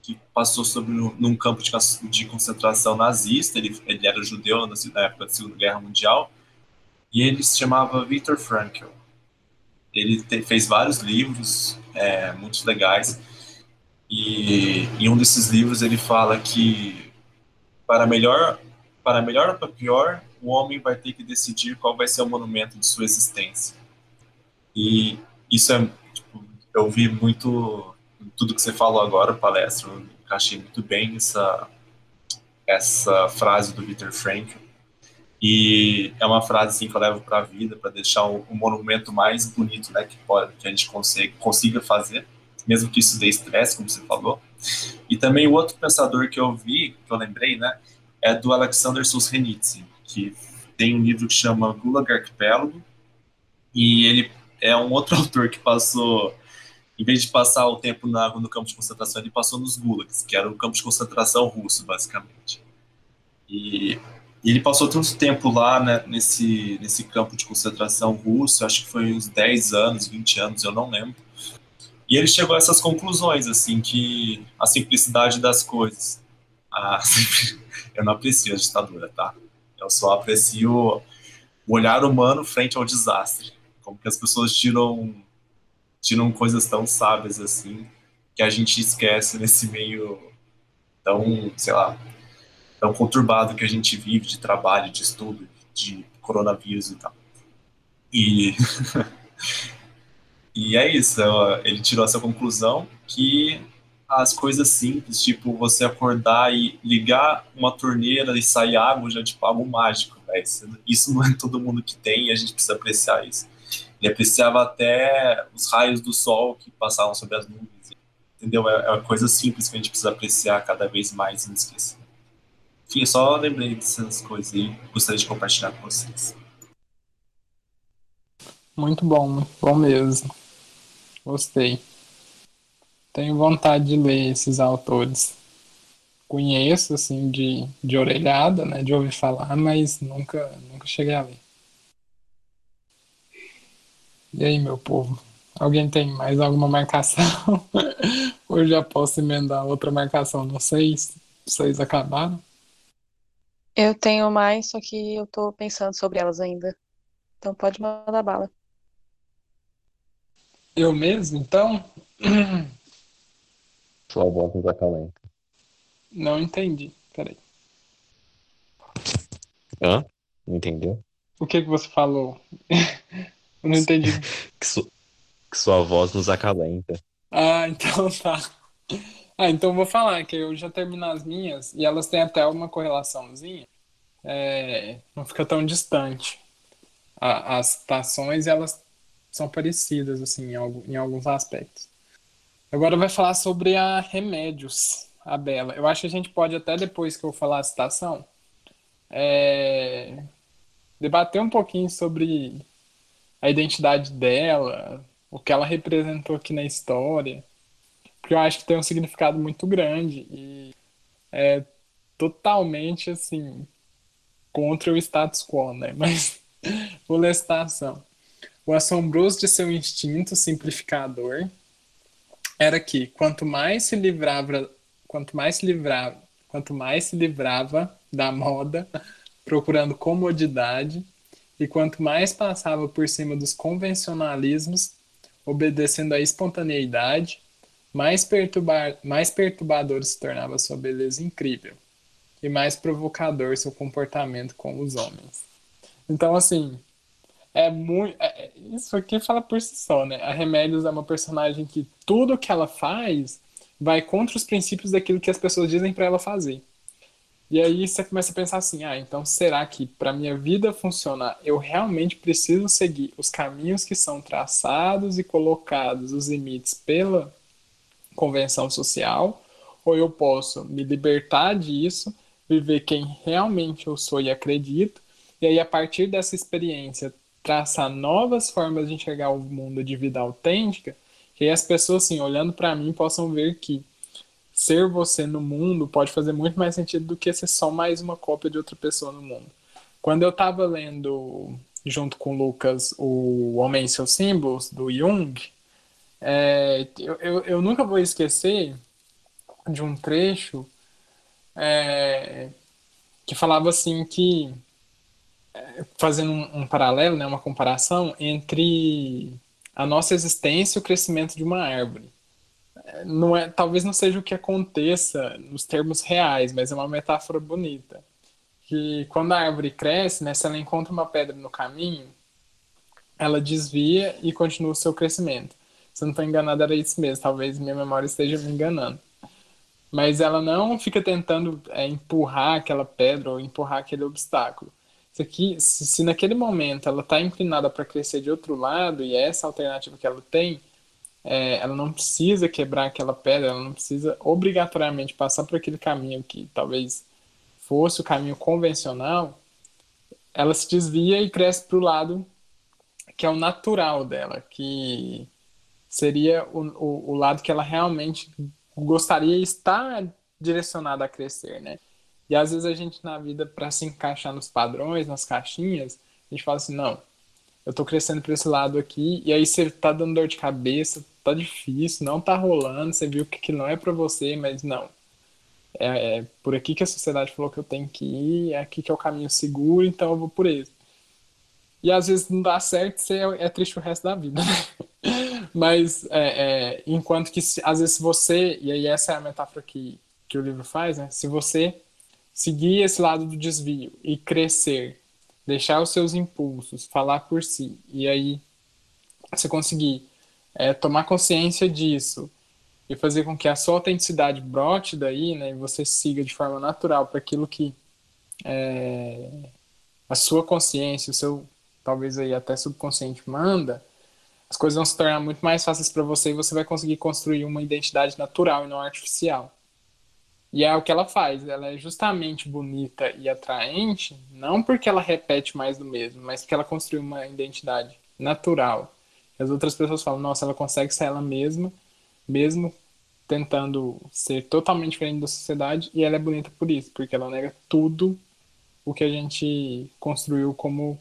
que passou sobre num campo de, de concentração nazista. Ele, ele era judeu na, na época da Segunda Guerra Mundial e ele se chamava Viktor Frankl. Ele te, fez vários livros é, muito legais e em um desses livros ele fala que para melhor para melhor ou para pior o homem vai ter que decidir qual vai ser o monumento de sua existência. E isso é tipo, eu vi muito tudo que você falou agora, palestra, eu encaixei muito bem essa, essa frase do Viktor Frankl. E é uma frase assim, que eu levo para a vida, para deixar o, o, monumento mais bonito né, que, pode, que a gente consiga, consiga fazer, mesmo que isso dê estresse, como você falou. E também o outro pensador que eu vi, que eu lembrei, né, é do Alexander Solzhenitsyn, que tem um livro que chama Gulag Arquipélago, e ele é um outro autor que passou em vez de passar o tempo na, no campo de concentração, ele passou nos gulags, que era o campo de concentração russo, basicamente. E, e ele passou tanto tempo lá né, nesse, nesse campo de concentração russo, acho que foi uns 10 anos, 20 anos, eu não lembro. E ele chegou a essas conclusões, assim, que a simplicidade das coisas a, eu não aprecio a ditadura, tá? Eu só aprecio o olhar humano frente ao desastre. Como que as pessoas tiram, tiram coisas tão sábias assim que a gente esquece nesse meio tão, sei lá, tão conturbado que a gente vive de trabalho, de estudo, de coronavírus e tal. E, e é isso, ele tirou essa conclusão que as coisas simples, tipo você acordar e ligar uma torneira e sair água, já tipo algo mágico, véio. Isso não é todo mundo que tem e a gente precisa apreciar isso. Ele apreciava até os raios do sol que passavam sobre as nuvens. Entendeu? É, é uma coisa simples que a gente precisa apreciar cada vez mais e não esquecer. Enfim, só lembrei dessas coisas e gostaria de compartilhar com vocês. Muito bom, bom mesmo. Gostei. Tenho vontade de ler esses autores. Conheço, assim, de, de orelhada, né, de ouvir falar, mas nunca, nunca cheguei a ler. E aí, meu povo? Alguém tem mais alguma marcação? Ou já posso emendar outra marcação? Não sei se vocês acabaram. Eu tenho mais, só que eu tô pensando sobre elas ainda. Então pode mandar bala. Eu mesmo, então? Sua voz nos acalenta. Não entendi. Peraí. Hã? Não entendeu? O que, que você falou? Eu não entendi. que, su... que sua voz nos acalenta. Ah, então tá. Ah, então vou falar que eu já termino as minhas e elas têm até uma correlaçãozinha. É, não fica tão distante. A, as citações elas são parecidas assim em, em alguns aspectos. Agora vai falar sobre a Remédios, a Bela. Eu acho que a gente pode até depois que eu falar a citação é, debater um pouquinho sobre a identidade dela, o que ela representou aqui na história, porque eu acho que tem um significado muito grande e é totalmente assim contra o status quo, né? Mas vou ler a citação. O assombroso de seu instinto simplificador era que quanto mais se livrava, quanto mais se livrava, quanto mais se livrava da moda, procurando comodidade, e quanto mais passava por cima dos convencionalismos, obedecendo à espontaneidade, mais, perturbar, mais perturbador se tornava sua beleza incrível e mais provocador seu comportamento com os homens. Então, assim, é muito. É, é, isso aqui fala por si só, né? A Remédios é uma personagem que tudo que ela faz vai contra os princípios daquilo que as pessoas dizem para ela fazer. E aí você começa a pensar assim: ah, então será que para minha vida funcionar eu realmente preciso seguir os caminhos que são traçados e colocados, os limites pela convenção social? Ou eu posso me libertar disso, viver quem realmente eu sou e acredito, e aí a partir dessa experiência traçar novas formas de enxergar o mundo de vida autêntica, que as pessoas, assim, olhando para mim, possam ver que ser você no mundo pode fazer muito mais sentido do que ser só mais uma cópia de outra pessoa no mundo. Quando eu estava lendo, junto com o Lucas, o Homem e seus Símbolos, do Jung, é, eu, eu, eu, nunca vou esquecer de um trecho é, que falava assim que fazendo um, um, paralelo, né, uma comparação entre a nossa existência e o crescimento de uma árvore. Não é, talvez não seja o que aconteça nos termos reais, mas é uma metáfora bonita. Que quando a árvore cresce, né, se ela encontra uma pedra no caminho, ela desvia e continua o seu crescimento. Se eu não estou enganado, era isso mesmo. Talvez minha memória esteja me enganando. Mas ela não fica tentando é, empurrar aquela pedra ou empurrar aquele obstáculo isso aqui, se, naquele momento ela está inclinada para crescer de outro lado e é essa alternativa que ela tem, é, ela não precisa quebrar aquela pedra, ela não precisa obrigatoriamente passar por aquele caminho que talvez fosse o caminho convencional, ela se desvia e cresce para o lado que é o natural dela, que seria o, o, o lado que ela realmente gostaria de estar direcionada a crescer, né? E às vezes a gente na vida, para se encaixar nos padrões, nas caixinhas, a gente fala assim: não, eu tô crescendo para esse lado aqui, e aí você tá dando dor de cabeça, tá difícil, não tá rolando, você viu que, que não é para você, mas não. é, é por aqui que a sociedade falou que eu tenho que ir, é aqui que é o caminho seguro, então eu vou por ele. E às vezes não dá certo, você é, é triste o resto da vida. Né? Mas é, é, enquanto que às vezes você, e aí essa é a metáfora que, que o livro faz, né? Se você seguir esse lado do desvio e crescer, deixar os seus impulsos, falar por si, e aí você conseguir é, tomar consciência disso e fazer com que a sua autenticidade brote daí, né, e você siga de forma natural para aquilo que é, a sua consciência, o seu talvez aí até subconsciente manda, as coisas vão se tornar muito mais fáceis para você e você vai conseguir construir uma identidade natural e não artificial. E é o que ela faz, ela é justamente bonita e atraente, não porque ela repete mais do mesmo, mas porque ela construiu uma identidade natural. As outras pessoas falam, nossa, ela consegue ser ela mesma, mesmo tentando ser totalmente diferente da sociedade, e ela é bonita por isso, porque ela nega tudo o que a gente construiu como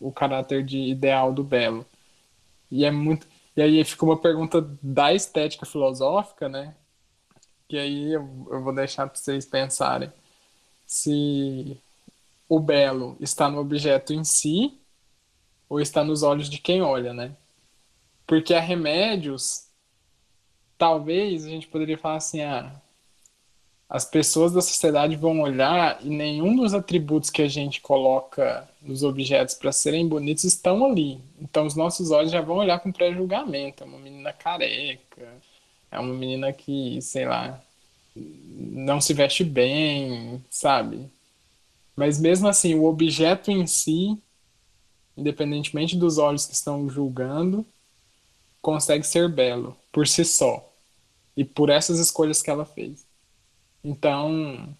o caráter de ideal do belo. E é muito. E aí fica uma pergunta da estética filosófica, né? Que aí eu, eu vou deixar para vocês pensarem se o belo está no objeto em si ou está nos olhos de quem olha, né? Porque há remédios, talvez a gente poderia falar assim, ah, as pessoas da sociedade vão olhar e nenhum dos atributos que a gente coloca nos objetos para serem bonitos estão ali. Então os nossos olhos já vão olhar com pré-julgamento. É uma menina careca, é uma menina que, sei lá, não se veste bem, sabe? Mas mesmo assim, o objeto em si, independentemente dos olhos que estão julgando, consegue ser belo por si só e por essas escolhas que ela fez. Então,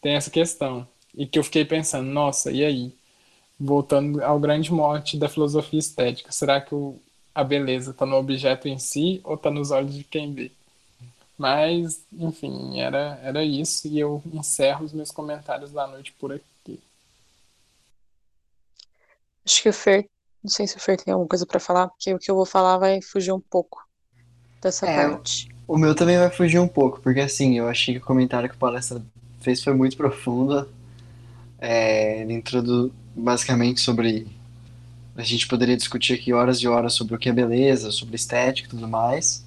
tem essa questão. E que eu fiquei pensando, nossa, e aí? Voltando ao grande mote da filosofia estética, será que o, a beleza está no objeto em si ou está nos olhos de quem vê? Mas, enfim, era, era isso. E eu encerro os meus comentários da noite por aqui. Acho que o Fer, não sei se o Fer tem alguma coisa para falar, porque o que eu vou falar vai fugir um pouco dessa é, parte. O meu também vai fugir um pouco, porque assim, eu achei que o comentário que o palestra fez foi muito profundo. É, ele introduziu basicamente sobre. A gente poderia discutir aqui horas e horas sobre o que é beleza, sobre estética e tudo mais.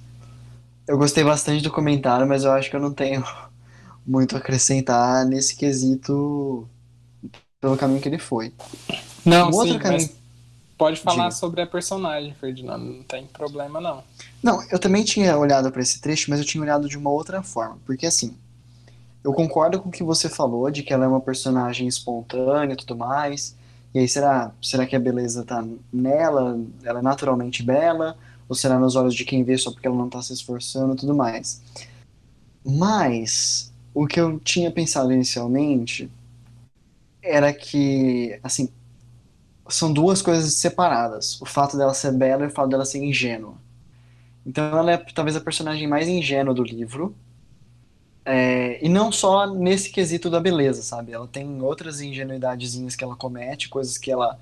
Eu gostei bastante do comentário, mas eu acho que eu não tenho muito a acrescentar nesse quesito pelo caminho que ele foi. Não, um sim, caminho... pode falar Diga. sobre a personagem, Ferdinando, não tem problema não. Não, eu também tinha olhado para esse trecho, mas eu tinha olhado de uma outra forma. Porque assim, eu concordo com o que você falou, de que ela é uma personagem espontânea e tudo mais. E aí, será, será que a beleza tá nela? Ela é naturalmente bela? Ou será nos olhos de quem vê só porque ela não tá se esforçando e tudo mais? Mas, o que eu tinha pensado inicialmente era que, assim, são duas coisas separadas. O fato dela ser bela e o fato dela ser ingênua. Então ela é talvez a personagem mais ingênua do livro. É, e não só nesse quesito da beleza, sabe? Ela tem outras ingenuidadezinhas que ela comete, coisas que ela.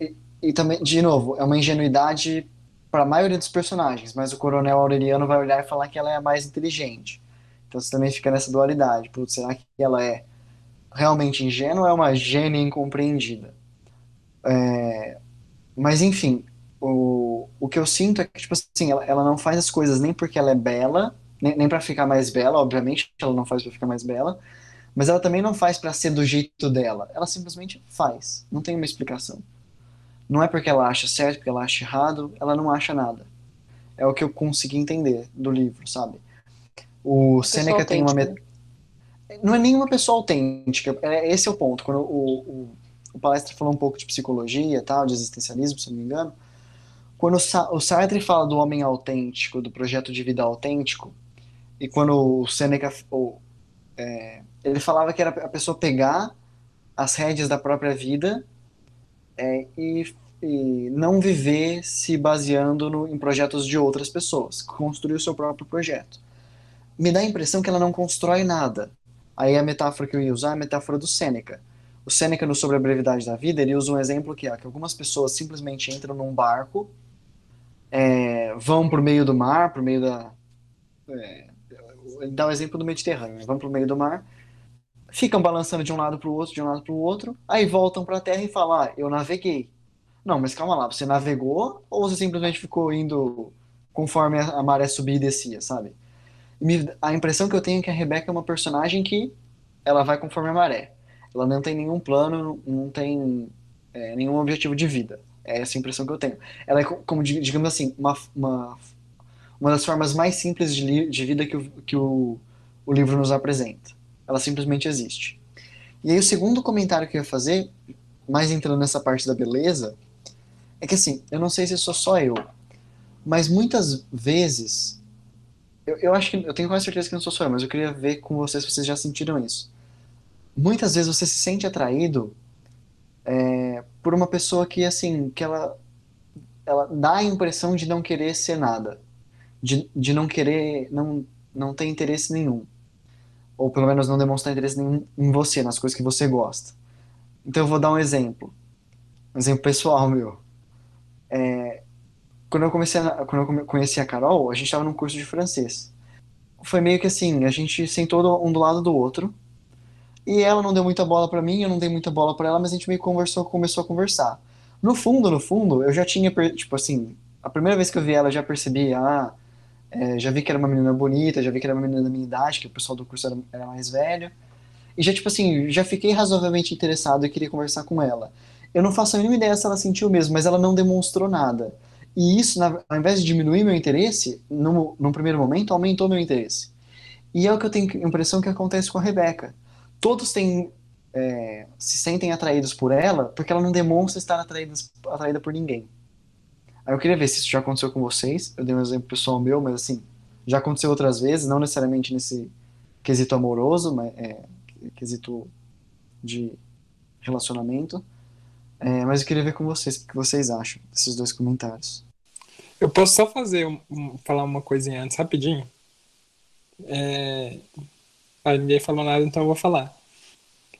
E, e também, de novo, é uma ingenuidade para a maioria dos personagens, mas o Coronel Aureliano vai olhar e falar que ela é a mais inteligente. Então você também fica nessa dualidade. Putz, será que ela é realmente ingênua ou é uma gênia incompreendida? É, mas enfim, o, o que eu sinto é que, tipo assim, ela, ela não faz as coisas nem porque ela é bela, nem, nem para ficar mais bela, obviamente ela não faz para ficar mais bela, mas ela também não faz para ser do jeito dela. Ela simplesmente faz. Não tem uma explicação. Não é porque ela acha certo, porque ela acha errado, ela não acha nada. É o que eu consegui entender do livro, sabe? O Seneca tem uma. Met... Não é nenhuma pessoa autêntica. É, esse é o ponto. Quando o, o, o palestra falou um pouco de psicologia, tal, de existencialismo, se não me engano, quando o Sartre fala do homem autêntico, do projeto de vida autêntico, e quando o Seneca ou, é, ele falava que era a pessoa pegar as rédeas da própria vida é, e, e, não viver se baseando no, em projetos de outras pessoas, construir o seu próprio projeto. Me dá a impressão que ela não constrói nada. Aí a metáfora que eu ia usar é a metáfora do Sêneca. O Sêneca, no Sobre a Brevidade da Vida, ele usa um exemplo que é que algumas pessoas simplesmente entram num barco é, vão por meio do mar, por meio da. É, dá o exemplo do Mediterrâneo. Vão pro meio do mar, ficam balançando de um lado pro outro, de um lado pro outro, aí voltam pra terra e falam: Ah, eu naveguei. Não, mas calma lá, você navegou ou você simplesmente ficou indo conforme a a maré subia e descia, sabe? A impressão que eu tenho é que a Rebeca é uma personagem que ela vai conforme a maré. Ela não tem nenhum plano, não tem é, nenhum objetivo de vida. É essa a impressão que eu tenho. Ela é co- como, di- digamos assim, uma, uma, uma das formas mais simples de, de vida que, o, que o, o livro nos apresenta. Ela simplesmente existe. E aí o segundo comentário que eu ia fazer, mais entrando nessa parte da beleza, é que assim, eu não sei se sou só eu, mas muitas vezes, eu, eu acho que, eu tenho quase certeza que não sou só eu, mas eu queria ver com vocês se vocês já sentiram isso. Muitas vezes você se sente atraído é, por uma pessoa que, assim, que ela, ela dá a impressão de não querer ser nada, de, de não querer, não, não ter interesse nenhum, ou pelo menos não demonstrar interesse nenhum em você, nas coisas que você gosta. Então eu vou dar um exemplo, um exemplo pessoal meu. É, quando eu comecei a, quando eu conheci a Carol, a gente estava num curso de francês. Foi meio que assim, a gente sentou um do lado do outro, e ela não deu muita bola pra mim, eu não dei muita bola pra ela, mas a gente meio que conversou, começou a conversar. No fundo, no fundo, eu já tinha, tipo assim, a primeira vez que eu vi ela, eu já percebi, ah, é, já vi que era uma menina bonita, já vi que era uma menina da minha idade, que o pessoal do curso era, era mais velho. E já, tipo assim, já fiquei razoavelmente interessado e queria conversar com ela. Eu não faço a mínima ideia se ela sentiu mesmo, mas ela não demonstrou nada. E isso, na- ao invés de diminuir meu interesse, no, num primeiro momento, aumentou meu interesse. E é o que eu tenho a impressão que acontece com a Rebeca. Todos têm, é, se sentem atraídos por ela porque ela não demonstra estar atraída, atraída por ninguém. Aí eu queria ver se isso já aconteceu com vocês. Eu dei um exemplo pessoal meu, mas assim, já aconteceu outras vezes, não necessariamente nesse quesito amoroso, mas é, quesito de relacionamento. É, mas eu queria ver com vocês o que vocês acham desses dois comentários. Eu posso só fazer um- um- falar uma coisinha antes, rapidinho? É... Ah, ninguém falou nada, então eu vou falar.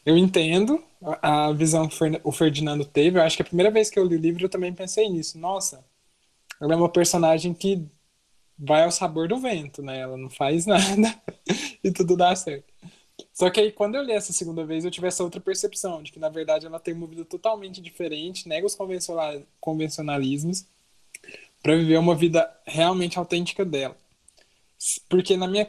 Eu entendo a visão que o Ferdinando teve. Eu acho que a primeira vez que eu li o livro eu também pensei nisso. Nossa, ela é uma personagem que vai ao sabor do vento, né? Ela não faz nada e tudo dá certo. Só que aí, quando eu li essa segunda vez, eu tive essa outra percepção de que, na verdade, ela tem uma vida totalmente diferente, nega os convencional- convencionalismos para viver uma vida realmente autêntica dela. Porque na minha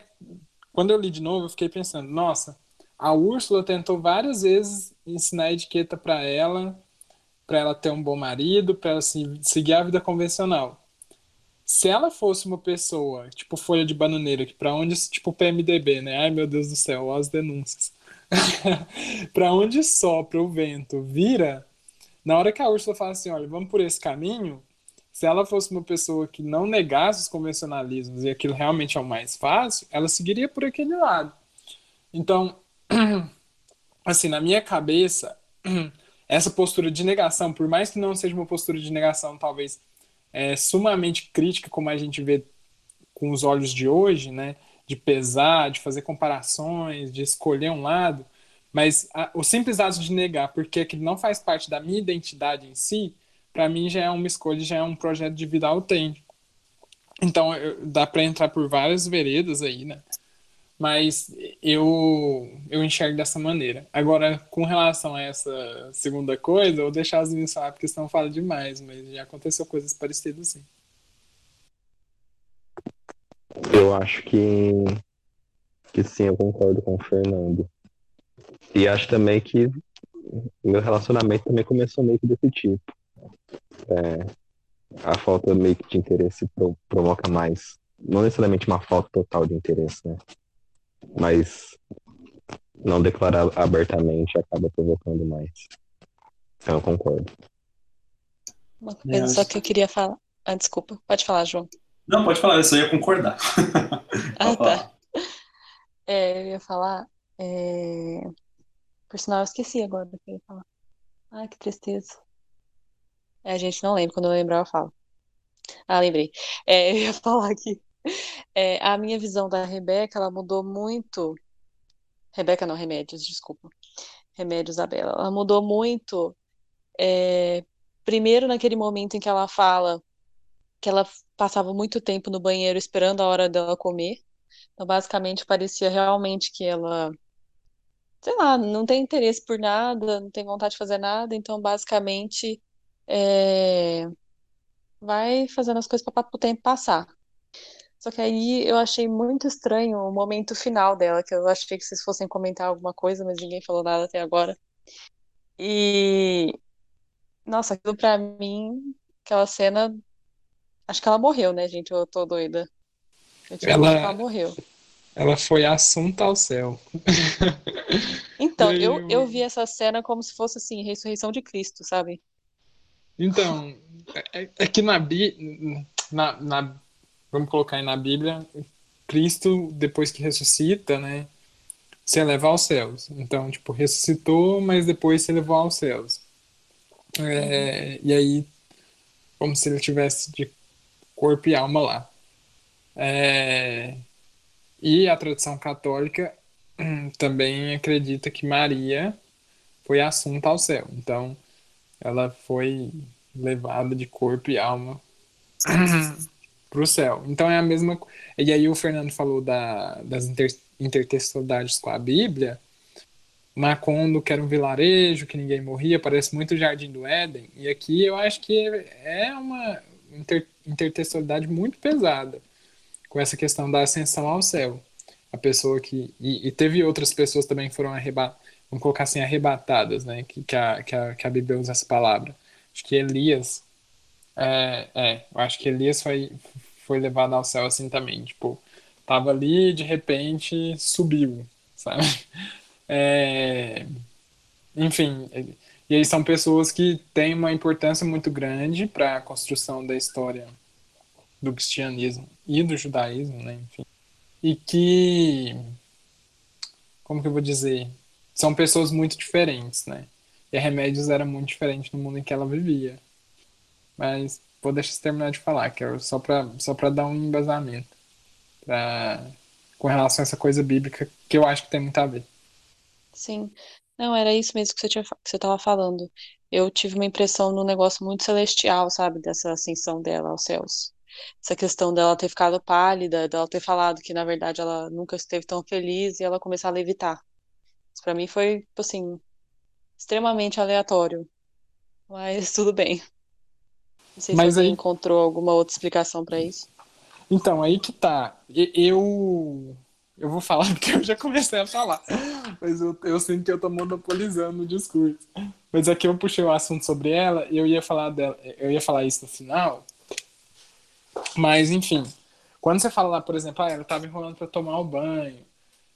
quando eu li de novo, eu fiquei pensando, nossa, a Úrsula tentou várias vezes ensinar etiqueta para ela, para ela ter um bom marido, para ela se- seguir a vida convencional. Se ela fosse uma pessoa, tipo folha de bananeira, que para onde, tipo PMDB, né? Ai, meu Deus do céu, as denúncias. para onde sopra o vento, vira. Na hora que a Úrsula fala assim, olha, vamos por esse caminho, se ela fosse uma pessoa que não negasse os convencionalismos e aquilo realmente é o mais fácil, ela seguiria por aquele lado. Então, assim, na minha cabeça, essa postura de negação, por mais que não seja uma postura de negação, talvez é, sumamente crítica, como a gente vê com os olhos de hoje, né? De pesar, de fazer comparações, de escolher um lado, mas a, o simples ato de negar porque aquilo não faz parte da minha identidade em si, para mim já é uma escolha, já é um projeto de vida autêntico. Então eu, dá para entrar por várias veredas aí, né? Mas eu eu enxergo dessa maneira. Agora, com relação a essa segunda coisa, eu vou deixar as meninas falar porque senão fala demais, mas já aconteceu coisas parecidas sim. Eu acho que, que sim, eu concordo com o Fernando. E acho também que meu relacionamento também começou meio que desse tipo. É, a falta meio que de interesse pro- provoca mais. Não necessariamente uma falta total de interesse, né? Mas não declarar abertamente acaba provocando mais. Então eu concordo. Uma coisa só que eu queria falar. Ah, desculpa. Pode falar, João. Não, pode falar, eu só ia concordar. Ah, tá. É, eu ia falar. É... Por sinal, eu esqueci agora do que eu ia falar. Ai, que tristeza. É, a gente não lembra, quando eu lembrar eu falo. Ah, lembrei. É, eu ia falar aqui. É, a minha visão da Rebeca, ela mudou muito. Rebeca não, Remédios, desculpa. Remédios Isabela. Ela mudou muito. é, primeiro, naquele momento em que ela fala que ela passava muito tempo no banheiro esperando a hora dela comer, Então, basicamente, parecia realmente que ela, sei lá, não tem interesse por nada, não tem vontade de fazer nada, então, basicamente, é, vai fazendo as coisas para o tempo passar. Só que aí eu achei muito estranho o momento final dela, que eu achei que vocês fossem comentar alguma coisa, mas ninguém falou nada até agora. E nossa, aquilo pra mim, aquela cena, acho que ela morreu, né, gente? Eu tô doida. Eu tinha Ela- que ela morreu. Ela foi assunta ao céu. Então, aí eu, eu- vi essa cena como se fosse assim, ressurreição de Cristo, sabe? Então, é, é que na, Bí- na, na vamos colocar aí na Bíblia, Cristo depois que ressuscita, né, se eleva aos céus. Então, tipo, ressuscitou, mas depois se elevou aos céus. É, e aí, como se ele tivesse de corpo e alma lá. É, e a tradição católica também acredita que Maria foi assunta ao céu. Então, ela foi levada de corpo e alma para o céu. Então é a mesma. E aí o Fernando falou da, das inter, intertextualidades com a Bíblia. Macondo, que era um vilarejo, que ninguém morria, parece muito o Jardim do Éden. E aqui eu acho que é uma inter, intertextualidade muito pesada com essa questão da ascensão ao céu. A pessoa que. E, e teve outras pessoas também que foram arrebatadas, vamos colocar assim, arrebatadas, né? Que, que, a, que, a, que a Bíblia usa essa palavra. Acho que Elias. É, é, eu acho que Elias foi, foi levado ao céu assim também. Tipo, tava ali e de repente subiu, sabe? É, enfim, e aí são pessoas que têm uma importância muito grande para a construção da história do cristianismo e do judaísmo, né? Enfim. E que, como que eu vou dizer, são pessoas muito diferentes, né? E a Remédios era muito diferente no mundo em que ela vivia. Mas vou deixar você terminar de falar, que é só para só para dar um embasamento pra, com relação a essa coisa bíblica que eu acho que tem muito a ver. Sim. Não, era isso mesmo que você tinha, que você tava falando. Eu tive uma impressão num negócio muito celestial, sabe? Dessa ascensão dela aos céus. Essa questão dela ter ficado pálida, dela ter falado que, na verdade, ela nunca esteve tão feliz e ela começar a levitar. Isso pra mim foi, assim, extremamente aleatório. Mas tudo bem. Não sei se Mas alguém aí- encontrou alguma outra explicação pra isso. Então, aí que tá. Eu. Eu vou falar porque eu já comecei a falar. Mas eu, eu sinto que eu tô monopolizando o discurso. Mas aqui eu puxei o assunto sobre ela e eu ia falar dela. Eu ia falar isso no final. Mas, enfim. Quando você fala lá, por exemplo, ah, ela tava enrolando pra tomar o banho.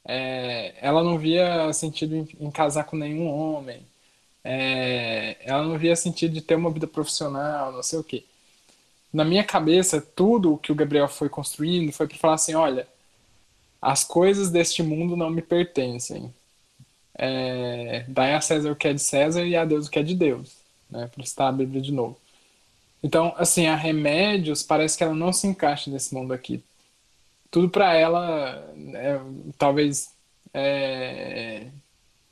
é, ela não via sentido em, em casar com nenhum homem. É, ela não via sentido de ter uma vida profissional, não sei o quê na minha cabeça, tudo o que o Gabriel foi construindo foi para falar assim: olha, as coisas deste mundo não me pertencem. É, dai a César o que é de César e a Deus o que é de Deus. Né, para citar a Bíblia de novo. Então, assim, a Remédios parece que ela não se encaixa nesse mundo aqui. Tudo para ela, é, talvez, é,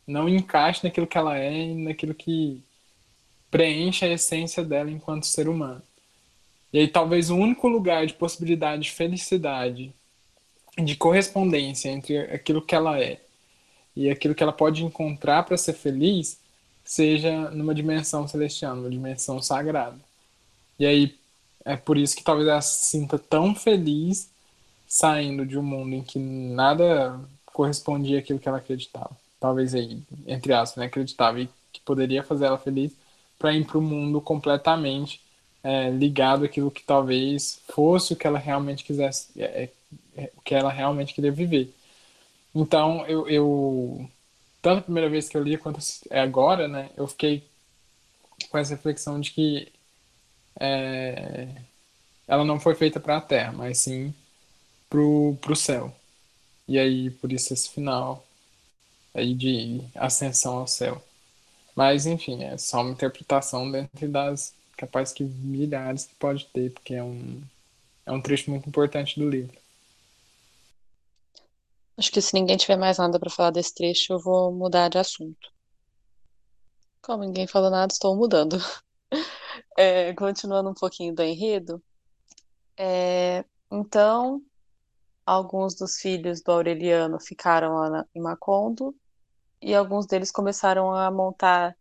não encaixe naquilo que ela é e naquilo que preenche a essência dela enquanto ser humano. E aí talvez o único lugar de possibilidade de felicidade, de correspondência entre aquilo que ela é e aquilo que ela pode encontrar para ser feliz, seja numa dimensão celestial, numa dimensão sagrada. E aí é por isso que talvez ela se sinta tão feliz saindo de um mundo em que nada correspondia àquilo que ela acreditava. Talvez aí, entre aspas, né, acreditava e que poderia fazer ela feliz para ir para o mundo completamente é, ligado àquilo que talvez fosse o que ela realmente quisesse, é, é, o que ela realmente queria viver. Então, eu, eu tanto a primeira vez que eu li quanto é agora, né, eu fiquei com essa reflexão de que é, ela não foi feita para a Terra, mas sim pro, pro céu. E aí, por isso esse final aí de ascensão ao céu. Mas, enfim, é só uma interpretação dentro das capaz que milhares que pode ter, porque é um, é um trecho muito importante do livro. Acho que se ninguém tiver mais nada para falar desse trecho, eu vou mudar de assunto. Como ninguém falou nada, estou mudando. É, continuando um pouquinho do enredo. É, então, alguns dos filhos do Aureliano ficaram lá na, em Macondo e alguns deles começaram a montar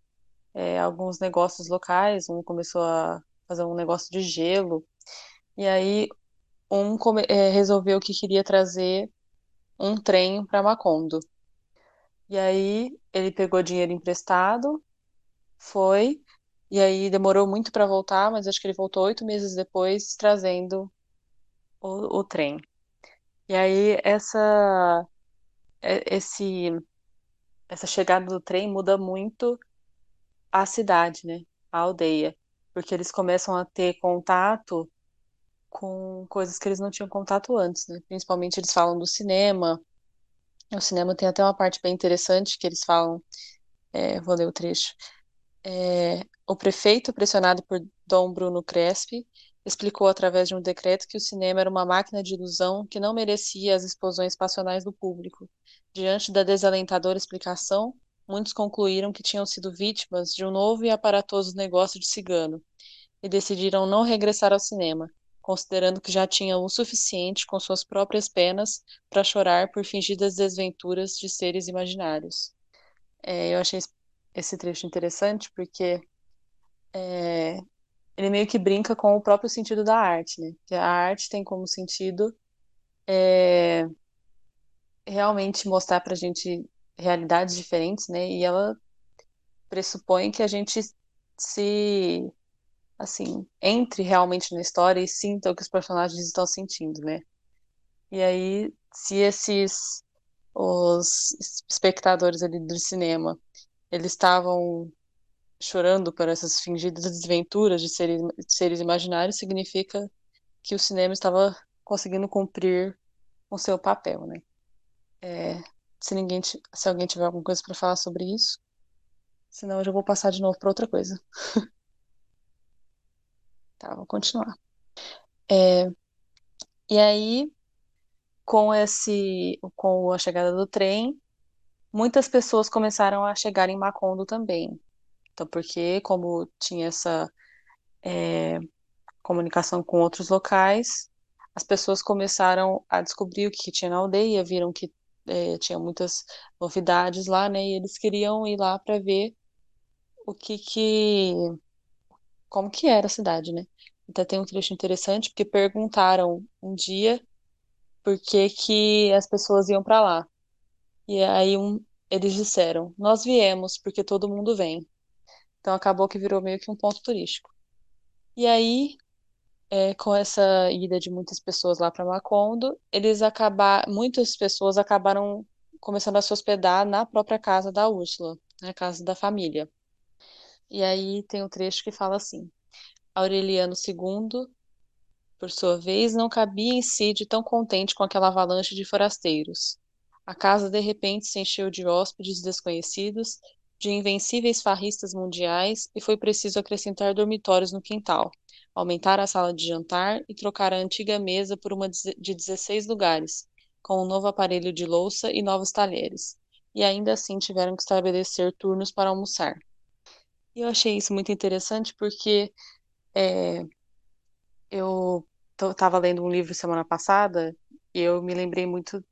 é, alguns negócios locais. Um começou a fazer um negócio de gelo e aí um come, é, resolveu que queria trazer um trem para Macondo. E aí ele pegou dinheiro emprestado, foi, e aí demorou muito para voltar, mas acho que ele voltou oito meses depois trazendo o, o trem. E aí essa é, esse essa chegada do trem muda muito a cidade, né? A aldeia, porque eles começam a ter contato com coisas que eles não tinham contato antes, né? Principalmente eles falam do cinema. O cinema tem até uma parte bem interessante que eles falam, é, vou ler o trecho. É, o prefeito, pressionado por Dom Bruno Crespi, explicou através de um decreto que o cinema era uma máquina de ilusão que não merecia as explosões passionais do público. Diante da desalentadora explicação, muitos concluíram que tinham sido vítimas de um novo e aparatoso negócio de cigano e decidiram não regressar ao cinema, considerando que já tinham o suficiente com suas próprias penas para chorar por fingidas desventuras de seres imaginários. É, eu achei esse trecho interessante porque é, ele meio que brinca com o próprio sentido da arte, né? Que a arte tem como sentido é, realmente mostrar para a gente realidades diferentes, né? E ela pressupõe que a gente se assim entre realmente na história e sinta o que os personagens estão sentindo, né? E aí, se esses os espectadores ali do cinema eles estavam chorando por essas fingidas desventuras de seres, de seres imaginários, significa que o cinema estava conseguindo cumprir o seu papel, né? É, se ninguém, se alguém tiver alguma coisa para falar sobre isso, senão eu já vou passar de novo para outra coisa. tá, vou continuar. É, e aí, com esse, com a chegada do trem, muitas pessoas começaram a chegar em Macondo também. Então, porque como tinha essa é, comunicação com outros locais, as pessoas começaram a descobrir o que tinha na aldeia, viram que é, tinha muitas novidades lá, né? E eles queriam ir lá para ver o que que como que era a cidade, né? Então tem um trecho interessante porque perguntaram um dia por que que as pessoas iam para lá. E aí um, eles disseram: Nós viemos porque todo mundo vem. Então acabou que virou meio que um ponto turístico. E aí, é, com essa ida de muitas pessoas lá para Macondo, eles acabaram, muitas pessoas acabaram começando a se hospedar na própria casa da Úrsula, na né, casa da família. E aí tem um trecho que fala assim: Aureliano II, por sua vez, não cabia em si de tão contente com aquela avalanche de forasteiros. A casa de repente se encheu de hóspedes desconhecidos, de invencíveis farristas mundiais, e foi preciso acrescentar dormitórios no quintal, aumentar a sala de jantar e trocar a antiga mesa por uma de 16 lugares, com um novo aparelho de louça e novos talheres. E ainda assim tiveram que estabelecer turnos para almoçar. E eu achei isso muito interessante porque é, eu estava lendo um livro semana passada e eu me lembrei muito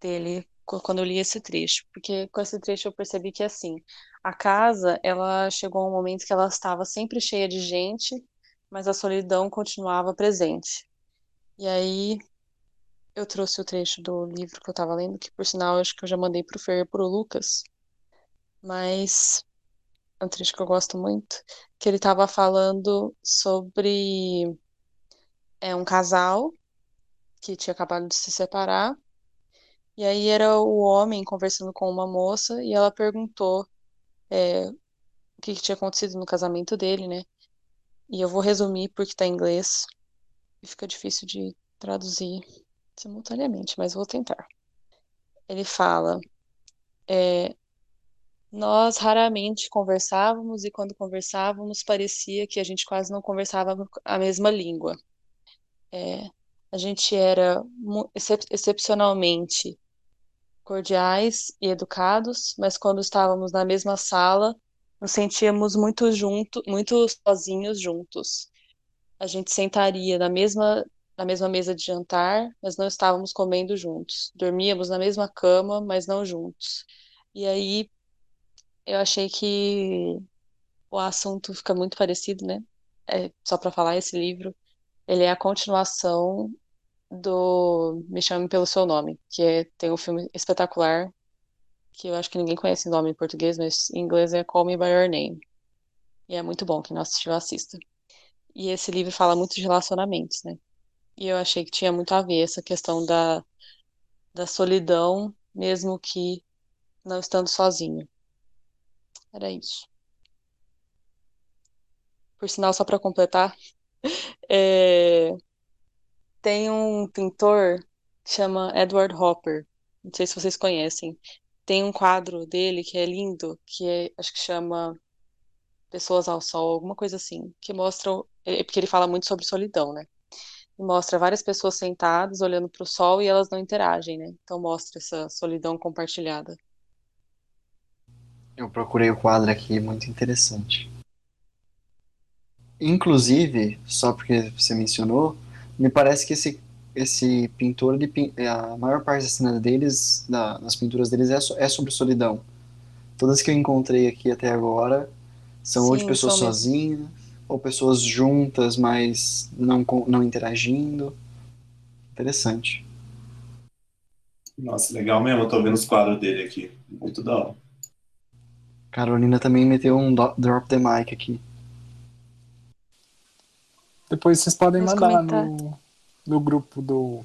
dele quando eu li esse trecho, porque com esse trecho eu percebi que assim, a casa, ela chegou a um momento que ela estava sempre cheia de gente, mas a solidão continuava presente. E aí eu trouxe o trecho do livro que eu estava lendo, que por sinal acho que eu já mandei pro Fer e pro Lucas, mas é um trecho que eu gosto muito, que ele estava falando sobre é um casal que tinha acabado de se separar e aí era o homem conversando com uma moça e ela perguntou é, o que, que tinha acontecido no casamento dele, né? E eu vou resumir porque tá em inglês e fica difícil de traduzir simultaneamente, mas vou tentar. Ele fala: é, Nós raramente conversávamos e quando conversávamos parecia que a gente quase não conversava a mesma língua. É, a gente era excep excepcionalmente cordiais e educados, mas quando estávamos na mesma sala, nos sentíamos muito junto, muito sozinhos juntos. A gente sentaria na mesma na mesma mesa de jantar, mas não estávamos comendo juntos. Dormíamos na mesma cama, mas não juntos. E aí eu achei que o assunto fica muito parecido, né? É, só para falar, esse livro, ele é a continuação do Me Chame Pelo Seu Nome, que é, tem um filme espetacular, que eu acho que ninguém conhece o nome em português, mas em inglês é Call Me By Your Name. E é muito bom, quem não assistiu, assista. E esse livro fala muito de relacionamentos, né? E eu achei que tinha muito a ver essa questão da, da solidão, mesmo que não estando sozinho. Era isso. Por sinal, só para completar, é, tem um pintor que chama Edward Hopper. Não sei se vocês conhecem. Tem um quadro dele que é lindo, que é, acho que chama Pessoas ao Sol, alguma coisa assim, que mostra, é, porque ele fala muito sobre solidão, né? Mostra várias pessoas sentadas olhando para o sol e elas não interagem, né? Então mostra essa solidão compartilhada. Eu procurei o quadro aqui, muito interessante. Inclusive, só porque você mencionou, me parece que esse, esse pintor, ele, a maior parte da cena deles, da, das pinturas deles é, é sobre solidão. Todas que eu encontrei aqui até agora são Sim, ou de pessoas sozinhas, ou pessoas juntas, mas não, não interagindo. Interessante. Nossa, legal mesmo. Eu tô vendo os quadros dele aqui. Muito da hora. Carolina também meteu um drop the mic aqui. Depois vocês podem Vamos mandar no, no grupo do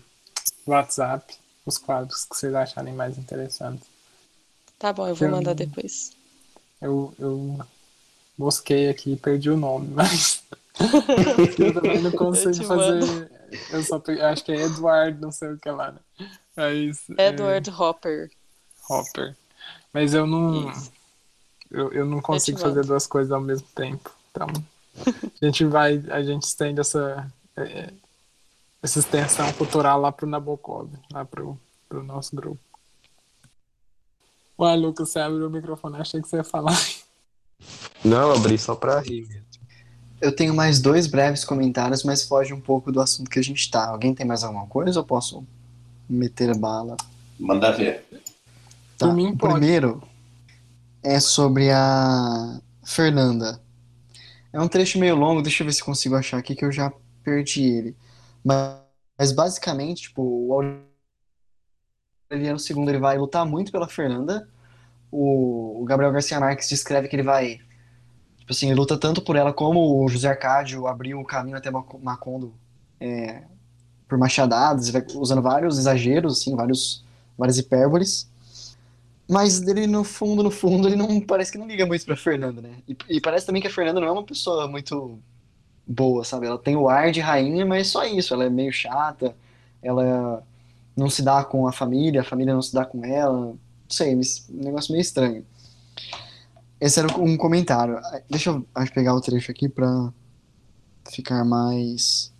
WhatsApp os quadros que vocês acharem mais interessantes. Tá bom, eu vou eu, mandar depois. Eu, eu busquei aqui e perdi o nome, mas eu também não consigo eu fazer. Eu só eu acho que é Eduardo, não sei o que lá. Né? Mas, Edward é... Hopper. Hopper. Mas eu não. Eu, eu não consigo fazer duas coisas ao mesmo tempo. Então, a gente vai, a gente estende essa, é, essa extensão cultural lá pro Nabokov, lá pro, pro nosso grupo. Ué, Lucas, você abriu o microfone, achei que você ia falar. Não, eu abri só pra rir. Eu tenho mais dois breves comentários, mas foge um pouco do assunto que a gente tá. Alguém tem mais alguma coisa ou posso meter bala? Manda ver. Tá. Mim, primeiro é sobre a Fernanda. É um trecho meio longo, deixa eu ver se consigo achar aqui que eu já perdi ele. Mas, mas basicamente, tipo, o Aureliano II ele vai lutar muito pela Fernanda. O, o Gabriel Garcia Marques descreve que ele vai tipo assim, ele luta tanto por ela como o José Arcádio abriu o caminho até Macondo é, por machadadas, usando vários exageros, assim, vários, várias hipérboles. Mas ele, no fundo, no fundo, ele não parece que não liga muito pra Fernanda, né? E, e, parece também que a Fernanda não é uma pessoa muito boa, sabe? Ela tem o ar de rainha, mas só isso. Ela é meio chata, ela não se dá com a família, a família não se dá com ela. Não sei, um negócio meio estranho. Esse era um comentário. Deixa eu pegar o trecho aqui pra ficar mais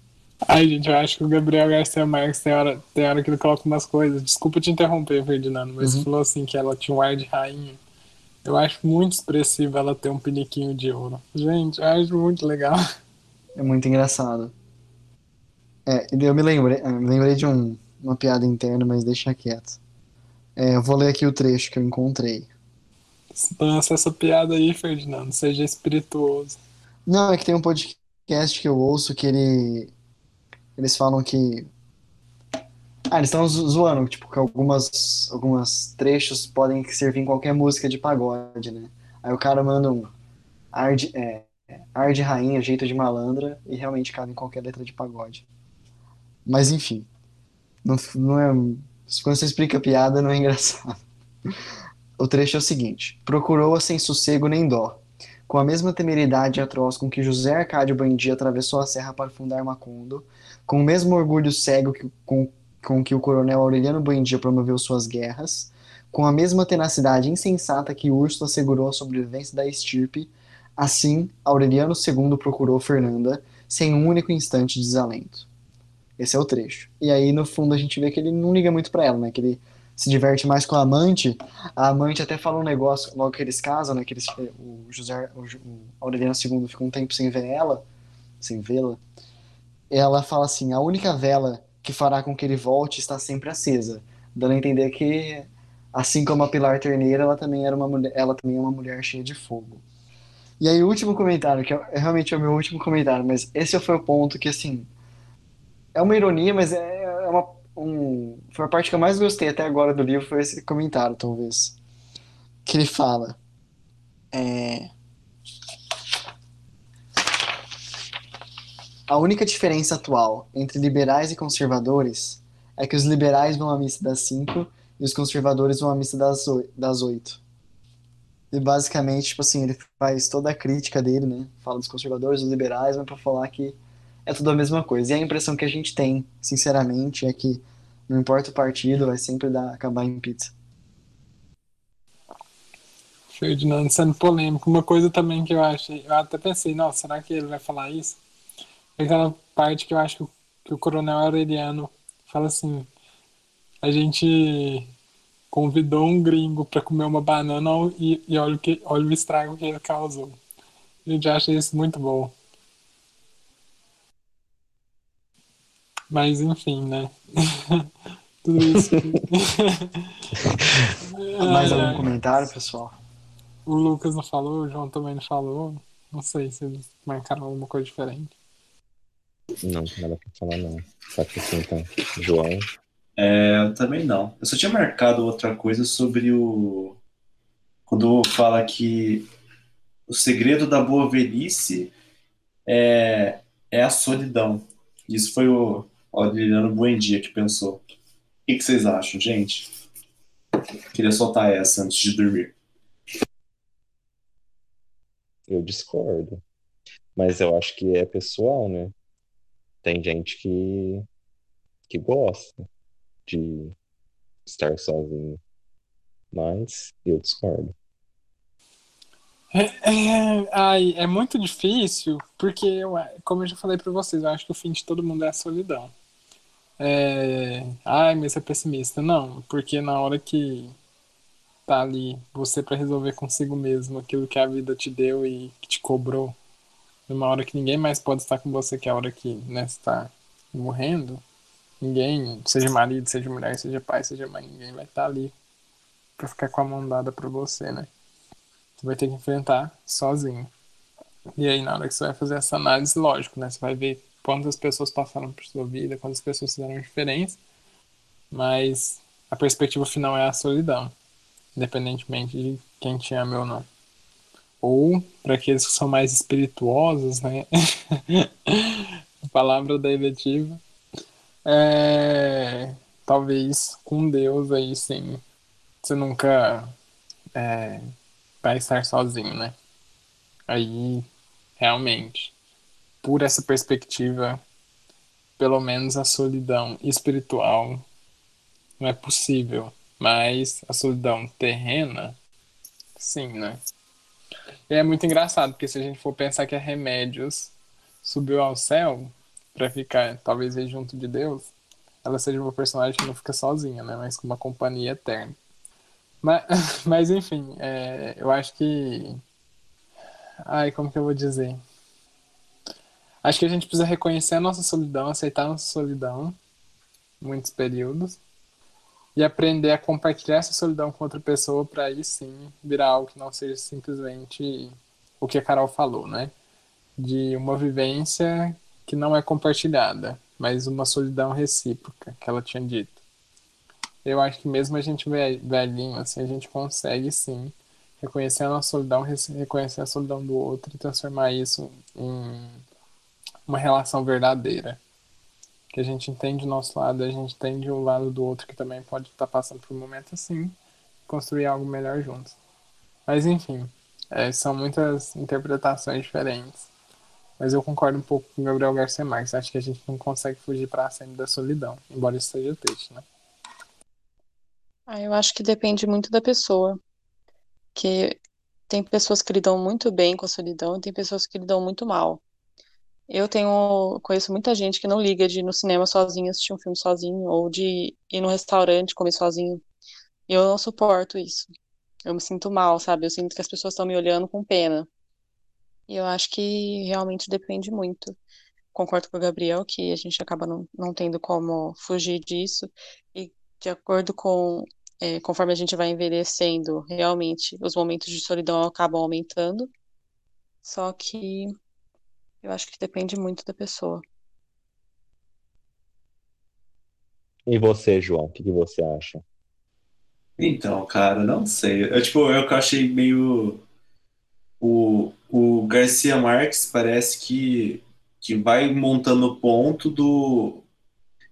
Ai, gente, eu acho que o Gabriel Garcia Marques tem hora, tem hora que ele coloca umas coisas. Desculpa te interromper, Ferdinando, mas uhum. você falou assim que ela tinha um ar de rainha. Eu acho muito expressivo ela ter um piniquinho de ouro. Gente, eu acho muito legal. É muito engraçado. É, eu me lembrei, eu me lembrei de um, uma piada interna, mas deixa quieto. É, eu vou ler aqui o trecho que eu encontrei. Lança essa piada aí, Ferdinando. Seja espirituoso. Não, é que tem um podcast que eu ouço que ele eles falam que. Ah, eles estão zoando, tipo, que algumas, algumas trechos podem servir em qualquer música de pagode, né? Aí o cara manda um ar de, é, ar de rainha, jeito de malandra, e realmente cabe em qualquer letra de pagode. Mas enfim, não, não é. Quando você explica piada, não é engraçado. O trecho é o seguinte: Procurou-a sem sossego nem dó, com a mesma temeridade atroz com que José Arcádio Bandi atravessou a serra para fundar Macondo, com o mesmo orgulho cego que, com, com que o coronel Aureliano Buendia promoveu suas guerras, com a mesma tenacidade insensata que Urso assegurou a sobrevivência da estirpe, assim Aureliano II procurou Fernanda, sem um único instante de desalento. Esse é o trecho. E aí, no fundo, a gente vê que ele não liga muito para ela, né? Que ele se diverte mais com a amante. A amante até fala um negócio, logo que eles casam, né? Que eles, o José, o Aureliano II fica um tempo sem ver ela, sem vê-la ela fala assim: a única vela que fará com que ele volte está sempre acesa, dando a entender que, assim como a Pilar Terneira, ela também era uma mulher, ela também é uma mulher cheia de fogo. E aí, o último comentário, que é, é realmente o meu último comentário, mas esse foi o ponto que, assim, é uma ironia, mas é, é uma, um, foi a parte que eu mais gostei até agora do livro, foi esse comentário, talvez. Que ele fala. É, A única diferença atual entre liberais e conservadores é que os liberais vão à missa das cinco e os conservadores vão à missa das, oi- das oito. E basicamente, tipo assim, ele faz toda a crítica dele, né? Fala dos conservadores, dos liberais, mas pra falar que é tudo a mesma coisa. E a impressão que a gente tem, sinceramente, é que não importa o partido, vai sempre dar, acabar em pizza. Ferdinando sendo polêmico. Uma coisa também que eu achei, eu até pensei, nossa, será que ele vai falar isso? Aquela parte que eu acho que o, Coronel Aureliano fala assim: a gente convidou um gringo para comer uma banana e, e olha, o que, olha o estrago que ele causou. A gente acha isso muito bom. Mas enfim, né? Tudo isso. Mais Ai, algum comentário, pessoal? O Lucas não falou, o João também não falou. Não sei se eles marcaram alguma coisa diferente. Não, nada pra falar, não. Só que assim, então, João, É, eu também não. Eu só tinha marcado outra coisa sobre o. Quando fala que o segredo da boa velhice é, é a solidão. Isso foi o Aureliano Buendia que pensou. O que que vocês acham, gente? Queria soltar essa antes de dormir. eu discordo. Mas eu acho que é pessoal, né? Tem gente que, que gosta de estar sozinho. Mas eu discordo. É, é, ai, é muito difícil, porque, eu, como eu já falei pra vocês, eu acho que o fim de todo mundo é a solidão. É, ai, mas é pessimista. Não, porque na hora que tá ali você pra resolver consigo mesmo aquilo que a vida te deu e te cobrou, numa hora que ninguém mais pode estar com você, que é a hora que né, está morrendo, ninguém, seja marido, seja mulher, seja pai, seja mãe, ninguém vai estar ali pra ficar com a mão dada pra você, né? Você vai ter que enfrentar sozinho. E aí, na hora que você vai fazer essa análise, lógico, né? Você vai ver quantas pessoas passaram por sua vida, quantas pessoas fizeram diferença, mas a perspectiva final é a solidão, independentemente de quem te ama ou não. Ou, para aqueles que são mais espirituosos, né? a palavra da é, talvez com Deus aí sim, você nunca é, vai estar sozinho, né? Aí, realmente, por essa perspectiva, pelo menos a solidão espiritual não é possível, mas a solidão terrena, sim, né? É muito engraçado, porque se a gente for pensar que a Remédios subiu ao céu para ficar, talvez, junto de Deus, ela seja uma personagem que não fica sozinha, né? Mas com uma companhia eterna. Mas, mas enfim, é, eu acho que. Ai, como que eu vou dizer? Acho que a gente precisa reconhecer a nossa solidão, aceitar a nossa solidão, muitos períodos, e aprender a compartilhar essa solidão com outra pessoa para aí sim virar algo que não seja simplesmente o que a Carol falou, né? De uma vivência que não é compartilhada, mas uma solidão recíproca, que ela tinha dito. Eu acho que mesmo a gente ve- velhinho, assim, a gente consegue sim reconhecer a nossa solidão, re- reconhecer a solidão do outro e transformar isso em uma relação verdadeira. Que a gente entende o nosso lado, a gente entende o lado do outro que também pode estar passando por um momento assim, construir algo melhor juntos. Mas enfim, é, são muitas interpretações diferentes. Mas eu concordo um pouco com o Gabriel Garcia Marques. Acho que a gente não consegue fugir para sempre da solidão, embora isso seja triste, né? Ah, eu acho que depende muito da pessoa. Que tem pessoas que lidam muito bem com a solidão e tem pessoas que lidam muito mal. Eu tenho, conheço muita gente que não liga de ir no cinema sozinho, assistir um filme sozinho, ou de ir no restaurante comer sozinho. Eu não suporto isso. Eu me sinto mal, sabe? Eu sinto que as pessoas estão me olhando com pena. E eu acho que realmente depende muito. concordo com o Gabriel que a gente acaba não, não tendo como fugir disso, e de acordo com, é, conforme a gente vai envelhecendo, realmente os momentos de solidão acabam aumentando, só que eu acho que depende muito da pessoa. E você, João, o que que você acha? Então, cara, não sei. Eu, tipo, eu que achei meio. O, o Garcia Marques parece que, que vai montando o ponto do.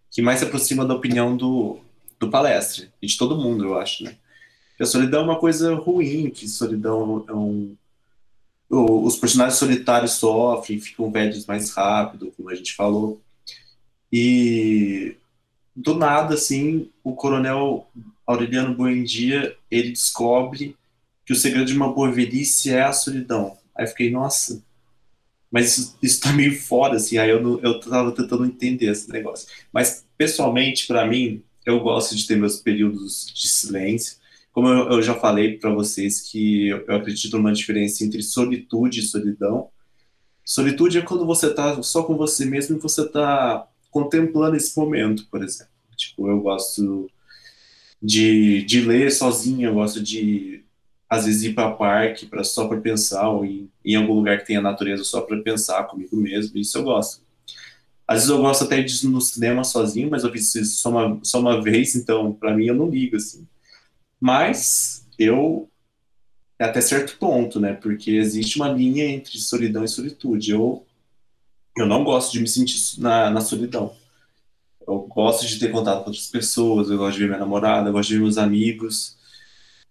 que mais se aproxima da opinião do, do palestre, e de todo mundo, eu acho, né? Que a solidão é uma coisa ruim, que solidão é um. Os personagens solitários sofrem, ficam velhos mais rápido, como a gente falou. E do nada, assim, o coronel Aureliano Buendia, ele descobre que o segredo de uma boa velhice é a solidão. Aí fiquei, nossa, mas isso, isso tá meio fora, assim, aí eu, não, eu tava tentando entender esse negócio. Mas, pessoalmente, para mim, eu gosto de ter meus períodos de silêncio. Como eu, eu já falei para vocês que eu, eu acredito numa diferença entre solitude e solidão. Solitude é quando você tá só com você mesmo e você tá contemplando esse momento, por exemplo. Tipo, eu gosto de, de ler sozinho, eu gosto de às vezes ir para parque para só para pensar ou em, algum lugar que tenha natureza só para pensar comigo mesmo. Isso eu gosto. Às vezes eu gosto até de ir no cinema sozinho, mas eu isso só uma, só uma vez, então para mim eu não ligo assim. Mas eu até certo ponto, né? Porque existe uma linha entre solidão e solitude. Eu eu não gosto de me sentir na, na solidão. Eu gosto de ter contato com outras pessoas, eu gosto de ver minha namorada, eu gosto de ver meus amigos,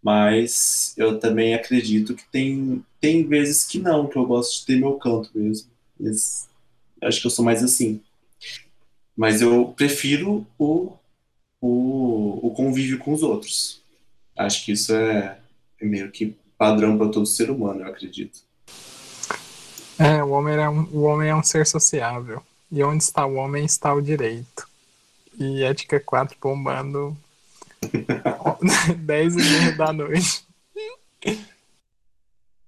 mas eu também acredito que tem, tem vezes que não, que eu gosto de ter meu canto mesmo. Mas acho que eu sou mais assim. Mas eu prefiro o, o, o convívio com os outros. Acho que isso é, é meio que padrão para todo ser humano, eu acredito. É, o homem é um, o homem é um ser sociável. E onde está o homem está o direito. E ética 4 bombando 10 e meia da noite.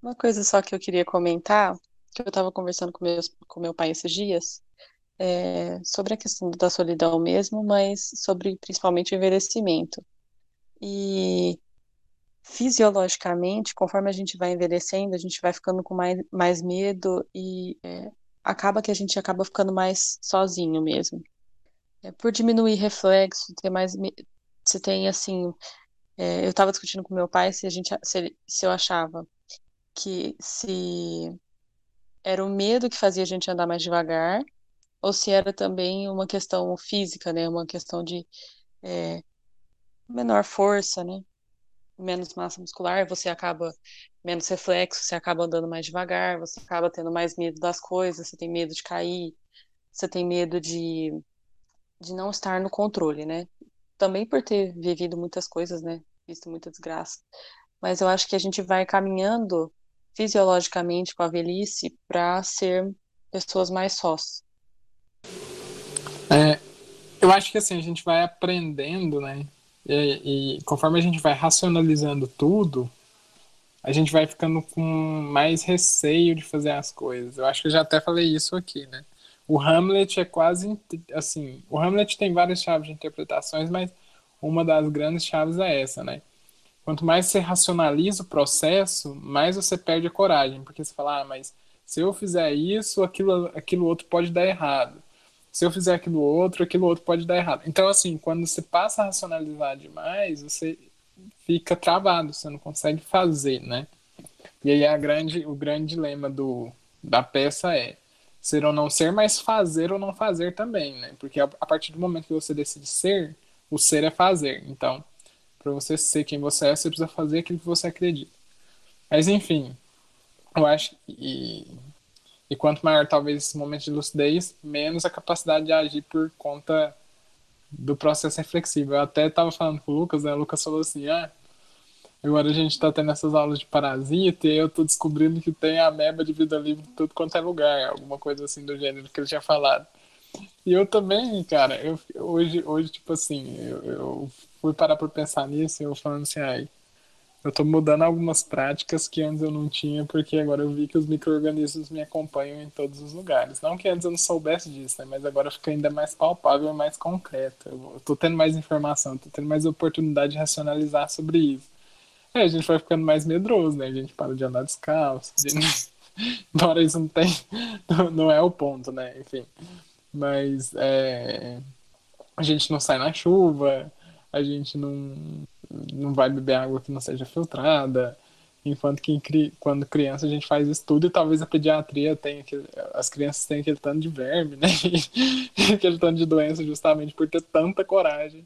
Uma coisa só que eu queria comentar, que eu estava conversando com, meus, com meu pai esses dias, é, sobre a questão da solidão mesmo, mas sobre principalmente o envelhecimento. E fisiologicamente, conforme a gente vai envelhecendo, a gente vai ficando com mais, mais medo e é, acaba que a gente acaba ficando mais sozinho mesmo. É, por diminuir reflexo, ter mais. Você tem assim. é, eu estava discutindo com meu pai se a gente, se, se eu achava que se era o medo que fazia a gente andar mais devagar, ou se era também uma questão física, né? Uma questão de é, menor força, né? Menos massa muscular, você acaba menos reflexo, você acaba andando mais devagar, você acaba tendo mais medo das coisas, você tem medo de cair, você tem medo de, de não estar no controle, né? Também por ter vivido muitas coisas, né? Visto muita desgraça. Mas eu acho que a gente vai caminhando fisiologicamente com a velhice para ser pessoas mais sós. É, eu acho que assim, a gente vai aprendendo, né? E, e conforme a gente vai racionalizando tudo, a gente vai ficando com mais receio de fazer as coisas. Eu acho que eu já até falei isso aqui, né? O Hamlet é quase assim. O Hamlet tem várias chaves de interpretações, mas uma das grandes chaves é essa, né? Quanto mais você racionaliza o processo, mais você perde a coragem, porque você fala, ah, mas se eu fizer isso, aquilo, aquilo outro pode dar errado. Se eu fizer aquilo outro, aquilo outro pode dar errado. Então, assim, quando você passa a racionalizar demais, você fica travado, você não consegue fazer, né? E aí a grande, o grande dilema do, da peça é ser ou não ser, mas fazer ou não fazer também, né? Porque a, a partir do momento que você decide ser, o ser é fazer. Então, para você ser quem você é, você precisa fazer aquilo que você acredita. Mas enfim, eu acho que e, quanto maior talvez esse momento de lucidez, menos a capacidade de agir por conta do processo reflexivo. Eu até estava falando com o Lucas, né? O Lucas falou assim: ah, agora a gente está tendo essas aulas de parasita e eu tô descobrindo que tem ameba de vida livre em tudo quanto é lugar, alguma coisa assim do gênero que ele tinha falado. E eu também, cara, eu, hoje, hoje tipo assim, eu, eu fui parar para pensar nisso e eu falando assim, ai, eu tô mudando algumas práticas que antes eu não tinha, porque agora eu vi que os micro-organismos me acompanham em todos os lugares. Não que antes eu não soubesse disso, né? Mas agora fica ainda mais palpável mais concreto. Eu tô tendo mais informação, tô tendo mais oportunidade de racionalizar sobre isso. É, a gente vai ficando mais medroso, né? A gente para de andar descalço. Gente... Embora isso não tem. Não é o ponto, né? Enfim. Mas é... a gente não sai na chuva, a gente não, não vai beber água que não seja filtrada. Enquanto que quando criança a gente faz estudo e talvez a pediatria tenha aquele, as crianças tenham aquele tanto de verme, né? aquele tanto de doença justamente por ter tanta coragem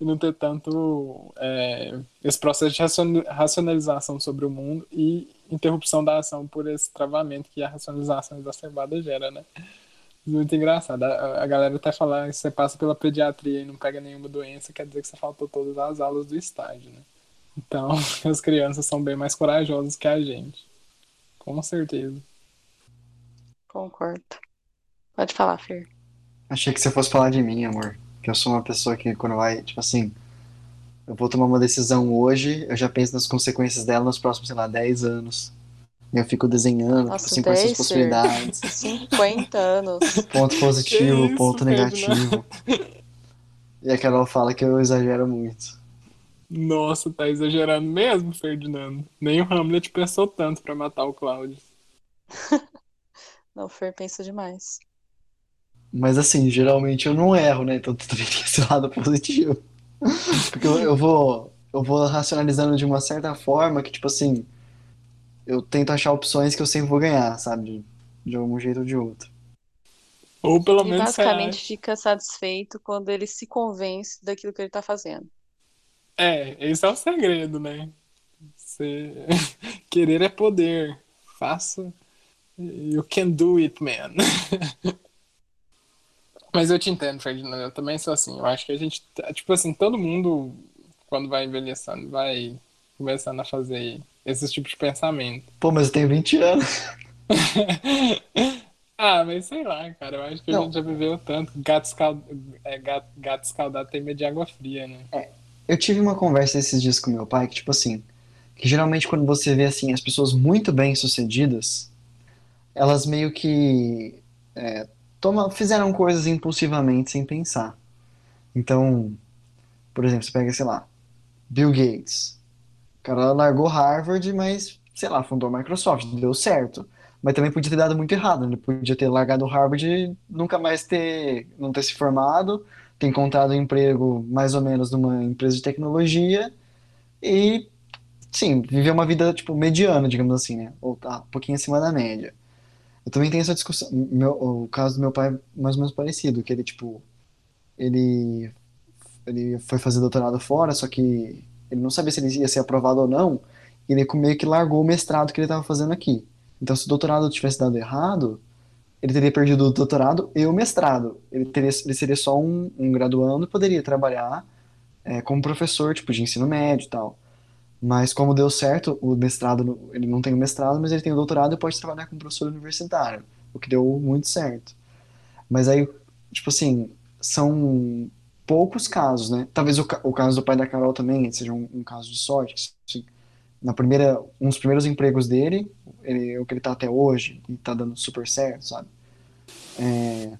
e não ter tanto é, esse processo de racionalização sobre o mundo e interrupção da ação por esse travamento que a racionalização exacerbada gera, né? Muito engraçado. A, a galera até falar que você passa pela pediatria e não pega nenhuma doença, quer dizer que você faltou todas as aulas do estágio, né? Então, as crianças são bem mais corajosas que a gente. Com certeza. Concordo. Pode falar, Fer. Achei que você fosse falar de mim, amor. Que eu sou uma pessoa que quando vai, tipo assim, eu vou tomar uma decisão hoje, eu já penso nas consequências dela nos próximos, sei lá, 10 anos. Eu fico desenhando, Nossa, tipo assim, quais são as possibilidades. 50 anos. Ponto positivo, isso, ponto negativo. E a Carol fala que eu exagero muito. Nossa, tá exagerando mesmo, Ferdinando. Nem o Hamlet pensou tanto pra matar o Cláudio. Não, o Fer pensa demais. Mas assim, geralmente eu não erro, né? Então também tem esse lado positivo. Porque eu, eu vou eu vou racionalizando de uma certa forma que, tipo assim, eu tento achar opções que eu sempre vou ganhar, sabe? De, de algum jeito ou de outro. Ou pelo E menos basicamente acha. fica satisfeito quando ele se convence daquilo que ele tá fazendo. É, esse é o segredo, né? Você... Querer é poder. Faça. You can do it, man. Mas eu te entendo, Ferdinando. Eu também sou assim. Eu acho que a gente, tipo assim, todo mundo, quando vai envelhecendo, vai começando a fazer esses tipos de pensamento. Pô, mas eu tenho 20 anos. Ah, mas sei lá, cara. Eu acho que a Não. gente já viveu tanto. Gato, escal... é, gato, gato escaldado tem medo de água fria, né? Eu tive uma conversa esses dias com meu pai que, tipo assim, que geralmente quando você vê, assim, as pessoas muito bem-sucedidas, elas meio que é, toma, fizeram coisas impulsivamente sem pensar. Então, por exemplo, você pega, sei lá, Bill Gates. Cara largou Harvard, mas, sei lá, fundou a Microsoft, deu certo. Mas também podia ter dado muito errado, ele podia ter largado Harvard e nunca mais ter, não ter se formado, ter encontrado um emprego mais ou menos numa empresa de tecnologia e, sim, viver uma vida, tipo, mediana, digamos assim, né? Ou tá um pouquinho acima da média. Eu também tenho essa discussão, meu, o caso do meu pai é mais ou menos parecido, que ele, tipo, ele, ele foi fazer doutorado fora, só que ele não sabia se ele ia ser aprovado ou não, e ele meio que largou o mestrado que ele estava fazendo aqui. Então, se o doutorado tivesse dado errado, ele teria perdido o doutorado e o mestrado. Ele, teria, ele seria só um, um graduando poderia trabalhar é, como professor, tipo, de ensino médio e tal. Mas como deu certo, o mestrado, ele não tem o mestrado, mas ele tem o doutorado e pode trabalhar como professor universitário, o que deu muito certo. Mas aí, tipo assim, são poucos casos, né? Talvez o, o caso do pai da Carol também seja um, um caso de sorte. assim, na primeira, um dos primeiros empregos dele, ele, é o que ele tá até hoje, e tá dando super certo, sabe? É,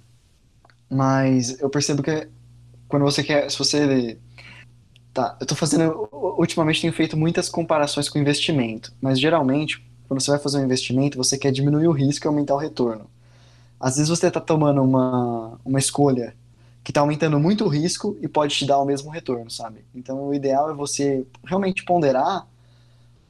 mas eu percebo que quando você quer, se você Tá, eu tô fazendo. Ultimamente tenho feito muitas comparações com investimento, mas geralmente, quando você vai fazer um investimento, você quer diminuir o risco e aumentar o retorno. Às vezes você tá tomando uma, uma escolha que tá aumentando muito o risco e pode te dar o mesmo retorno, sabe? Então o ideal é você realmente ponderar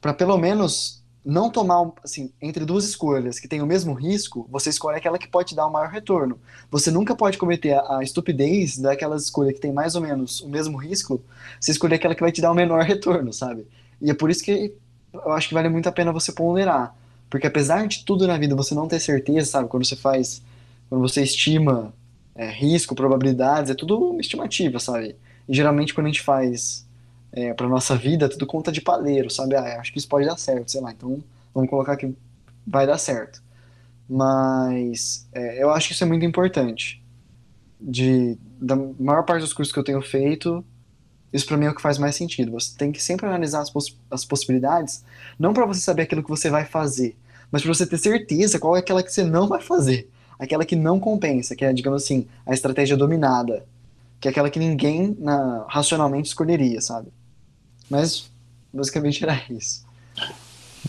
para pelo menos não tomar, assim, entre duas escolhas que têm o mesmo risco, você escolhe aquela que pode te dar o maior retorno. Você nunca pode cometer a, a estupidez daquelas escolhas que tem mais ou menos o mesmo risco você escolher aquela que vai te dar o menor retorno, sabe? E é por isso que eu acho que vale muito a pena você ponderar. Porque apesar de tudo na vida você não ter certeza, sabe? Quando você faz, quando você estima é, risco, probabilidades, é tudo estimativa, sabe? E geralmente quando a gente faz é, pra nossa vida, tudo conta de paleiro, sabe? Ah, acho que isso pode dar certo, sei lá. Então vamos colocar que vai dar certo. Mas é, eu acho que isso é muito importante. De, da maior parte dos cursos que eu tenho feito, Isso para mim é o que faz mais sentido. Você tem que sempre analisar as, poss as possibilidades, não para você saber aquilo que você vai fazer, mas para você ter certeza qual é aquela que você não vai fazer, aquela que não compensa, que é, digamos assim, a estratégia dominada, que é aquela que ninguém na, racionalmente escolheria, sabe? Mas basicamente era isso.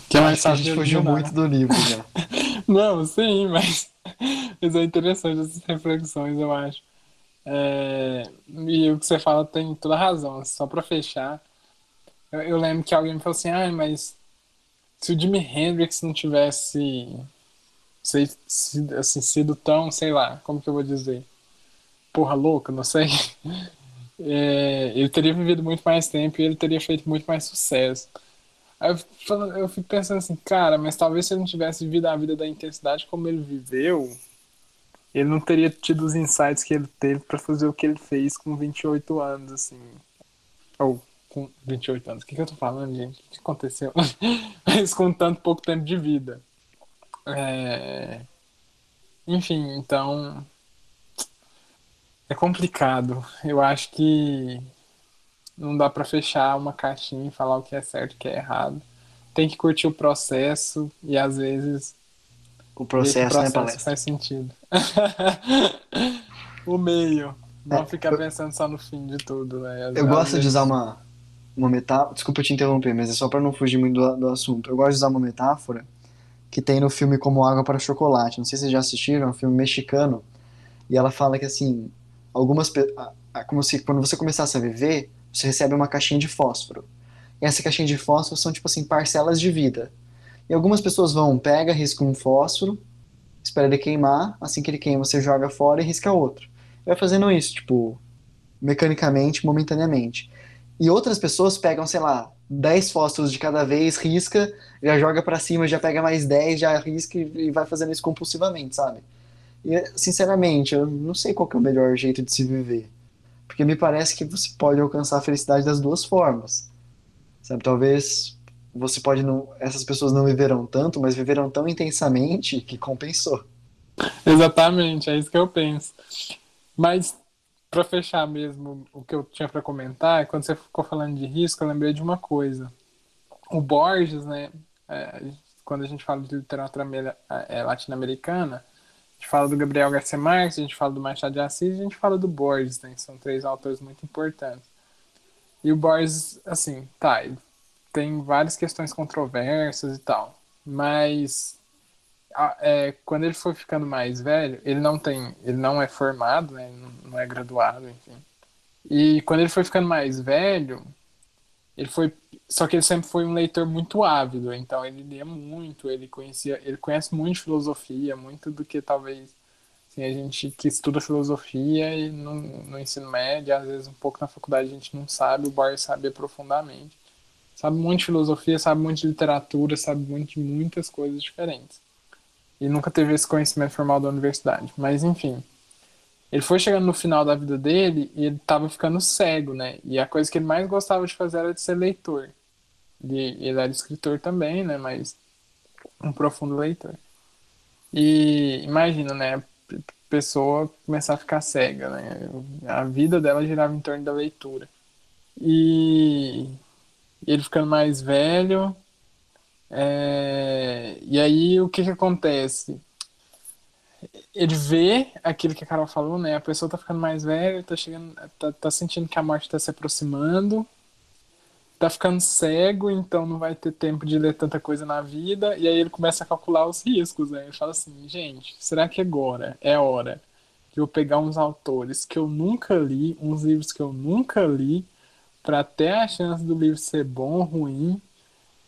Que é mais a gente fugiu muito do livro já. Não, sim, mas, mas é interessante essas reflexões, eu acho. É, e o que você fala tem toda a razão. Só para fechar, eu, eu lembro que alguém me falou assim: ah, mas se o Jimi Hendrix não tivesse sei- assim, sido tão, sei lá, como que eu vou dizer? Porra louca, não sei. É, ele teria vivido muito mais tempo e ele teria feito muito mais sucesso. Aí eu, fico eu fico pensando assim, cara, mas talvez se ele não tivesse vivido a vida da intensidade como ele viveu, ele não teria tido os insights que ele teve pra fazer o que ele fez com 28 anos, assim. Ou com 28 anos. O que, que eu tô falando, gente? O que aconteceu? Mas com tanto pouco tempo de vida. É, Enfim, então. É complicado. Eu acho que não dá pra fechar uma caixinha e falar o que é certo e o que é errado. Tem que curtir o processo e às vezes O processo, né, processo palestra? faz sentido. o meio. Não É, ficar eu- pensando só no fim de tudo, né? Às- Eu às gosto de usar uma, uma metáfora. Desculpa te interromper, mas é só pra não fugir muito do, do assunto. Eu gosto de usar uma metáfora que tem no filme Como Água para Chocolate. Não sei se vocês já assistiram, é um filme mexicano. E ela fala que, assim, algumas. Como se quando você começasse a viver, você recebe uma caixinha de fósforo. E essa caixinha de fósforo são, tipo assim, parcelas de vida. E algumas pessoas vão, pega, risca um fósforo, espera ele queimar, assim que ele queima, você joga fora e risca outro. Vai fazendo isso, tipo, mecanicamente, momentaneamente. E outras pessoas pegam, sei lá, 10 fósforos de cada vez, risca, já joga pra cima, já pega mais 10, já risca e vai fazendo isso compulsivamente, sabe? E, sinceramente, eu não sei qual é o melhor jeito de se viver. Porque me parece que você pode alcançar a felicidade das duas formas. Sabe, talvez você pode não, essas pessoas não viveram tanto, mas viveram tão intensamente que compensou. Exatamente, é isso que eu penso. Mas, pra fechar mesmo, o que eu tinha pra comentar, quando você ficou falando de risco, eu lembrei de uma coisa. O Borges, né, é, quando a gente fala de literatura é, latino-americana, a gente fala do Gabriel Garcia Marques, a gente fala do Machado de Assis, a gente fala do Borges, né, são três autores muito importantes. E o Borges, assim, tá, tem várias questões controversas e tal, mas é, quando ele foi ficando mais velho, ele não tem, ele não é formado, né, não- é graduado, enfim. E quando ele foi ficando mais velho, ele foi, só que ele sempre foi um leitor muito ávido, então ele lia muito, ele conhecia, ele conhece muito filosofia, muito do que talvez assim, a gente que estuda filosofia e no, no ensino médio, às vezes um pouco na faculdade a gente não sabe, o Borges sabe profundamente. Sabe muito de filosofia, sabe muito de literatura, sabe muito de muitas coisas diferentes e nunca teve esse conhecimento formal da universidade. Mas enfim, ele foi chegando no final da vida dele e ele estava ficando cego, né? E a coisa que ele mais gostava de fazer era de ser leitor. Ele, ele era escritor também, né? Mas um profundo leitor. E imagina, né? Pessoa começar a ficar cega, né? A vida dela girava em torno da leitura. E ele ficando mais velho, é, E aí o que que acontece? Ele vê aquilo que a Carol falou, né? A pessoa tá ficando mais velha, tá chegando, tá, tá sentindo que a morte tá se aproximando, tá ficando cego, então não vai ter tempo de ler tanta coisa na vida, e aí ele começa a calcular os riscos, né? Ele fala assim, gente, será que agora é hora de eu pegar uns autores que eu nunca li, uns livros que eu nunca li, para ter a chance do livro ser bom ou ruim,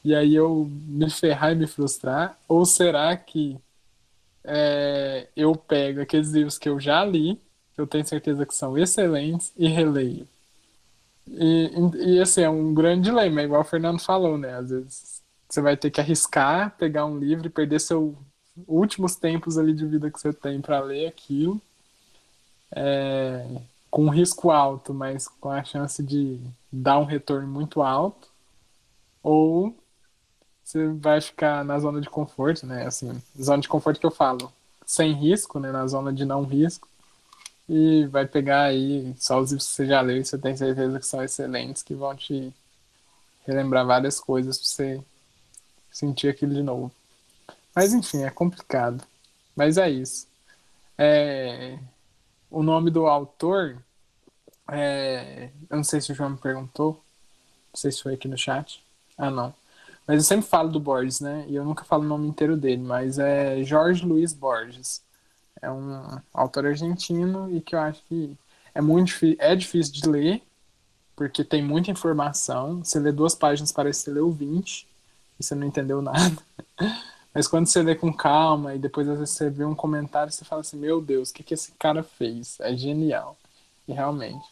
e aí eu me ferrar e me frustrar? Ou será que é, eu pego aqueles livros que eu já li, que eu tenho certeza que são excelentes, e releio? E, e, assim, é um grande dilema, igual o Fernando falou, né? Às vezes você vai ter que arriscar, pegar um livro e perder seus últimos tempos ali de vida que você tem para ler aquilo, é, com um risco alto, mas com a chance de dar um retorno muito alto, ou você vai ficar na zona de conforto, né? Assim, zona de conforto que eu falo, sem risco, né? Na zona de não risco. E vai pegar aí só os livros que você já leu e você tem certeza que são excelentes, que vão te relembrar várias coisas pra você sentir aquilo de novo. Mas enfim, é complicado. Mas é isso. É, O nome do autor, é... eu não sei se o João me perguntou, não sei se foi aqui no chat. Ah, não. Mas eu sempre falo do Borges, né? E eu nunca falo o nome inteiro dele, mas é Jorge Luiz Borges. É um autor argentino e que eu acho que é muito é difícil de ler, porque tem muita informação. Você lê duas páginas, parece que você leu 20 e você não entendeu nada. Mas quando você lê com calma e depois às vezes você vê um comentário, você fala assim: Meu Deus, o que, que esse cara fez? É genial. E realmente.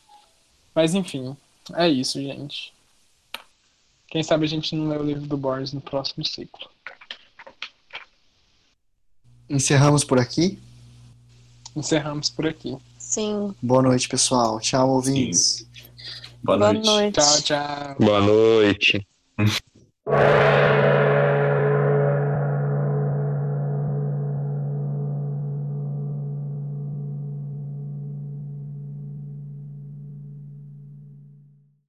Mas enfim, é isso, gente. Quem sabe a gente não lê o livro do Borges no próximo ciclo. Encerramos por aqui. Encerramos por aqui. Sim. Boa noite, pessoal. Tchau, ouvintes. Boa Boa noite. noite. Tchau, tchau. Boa noite.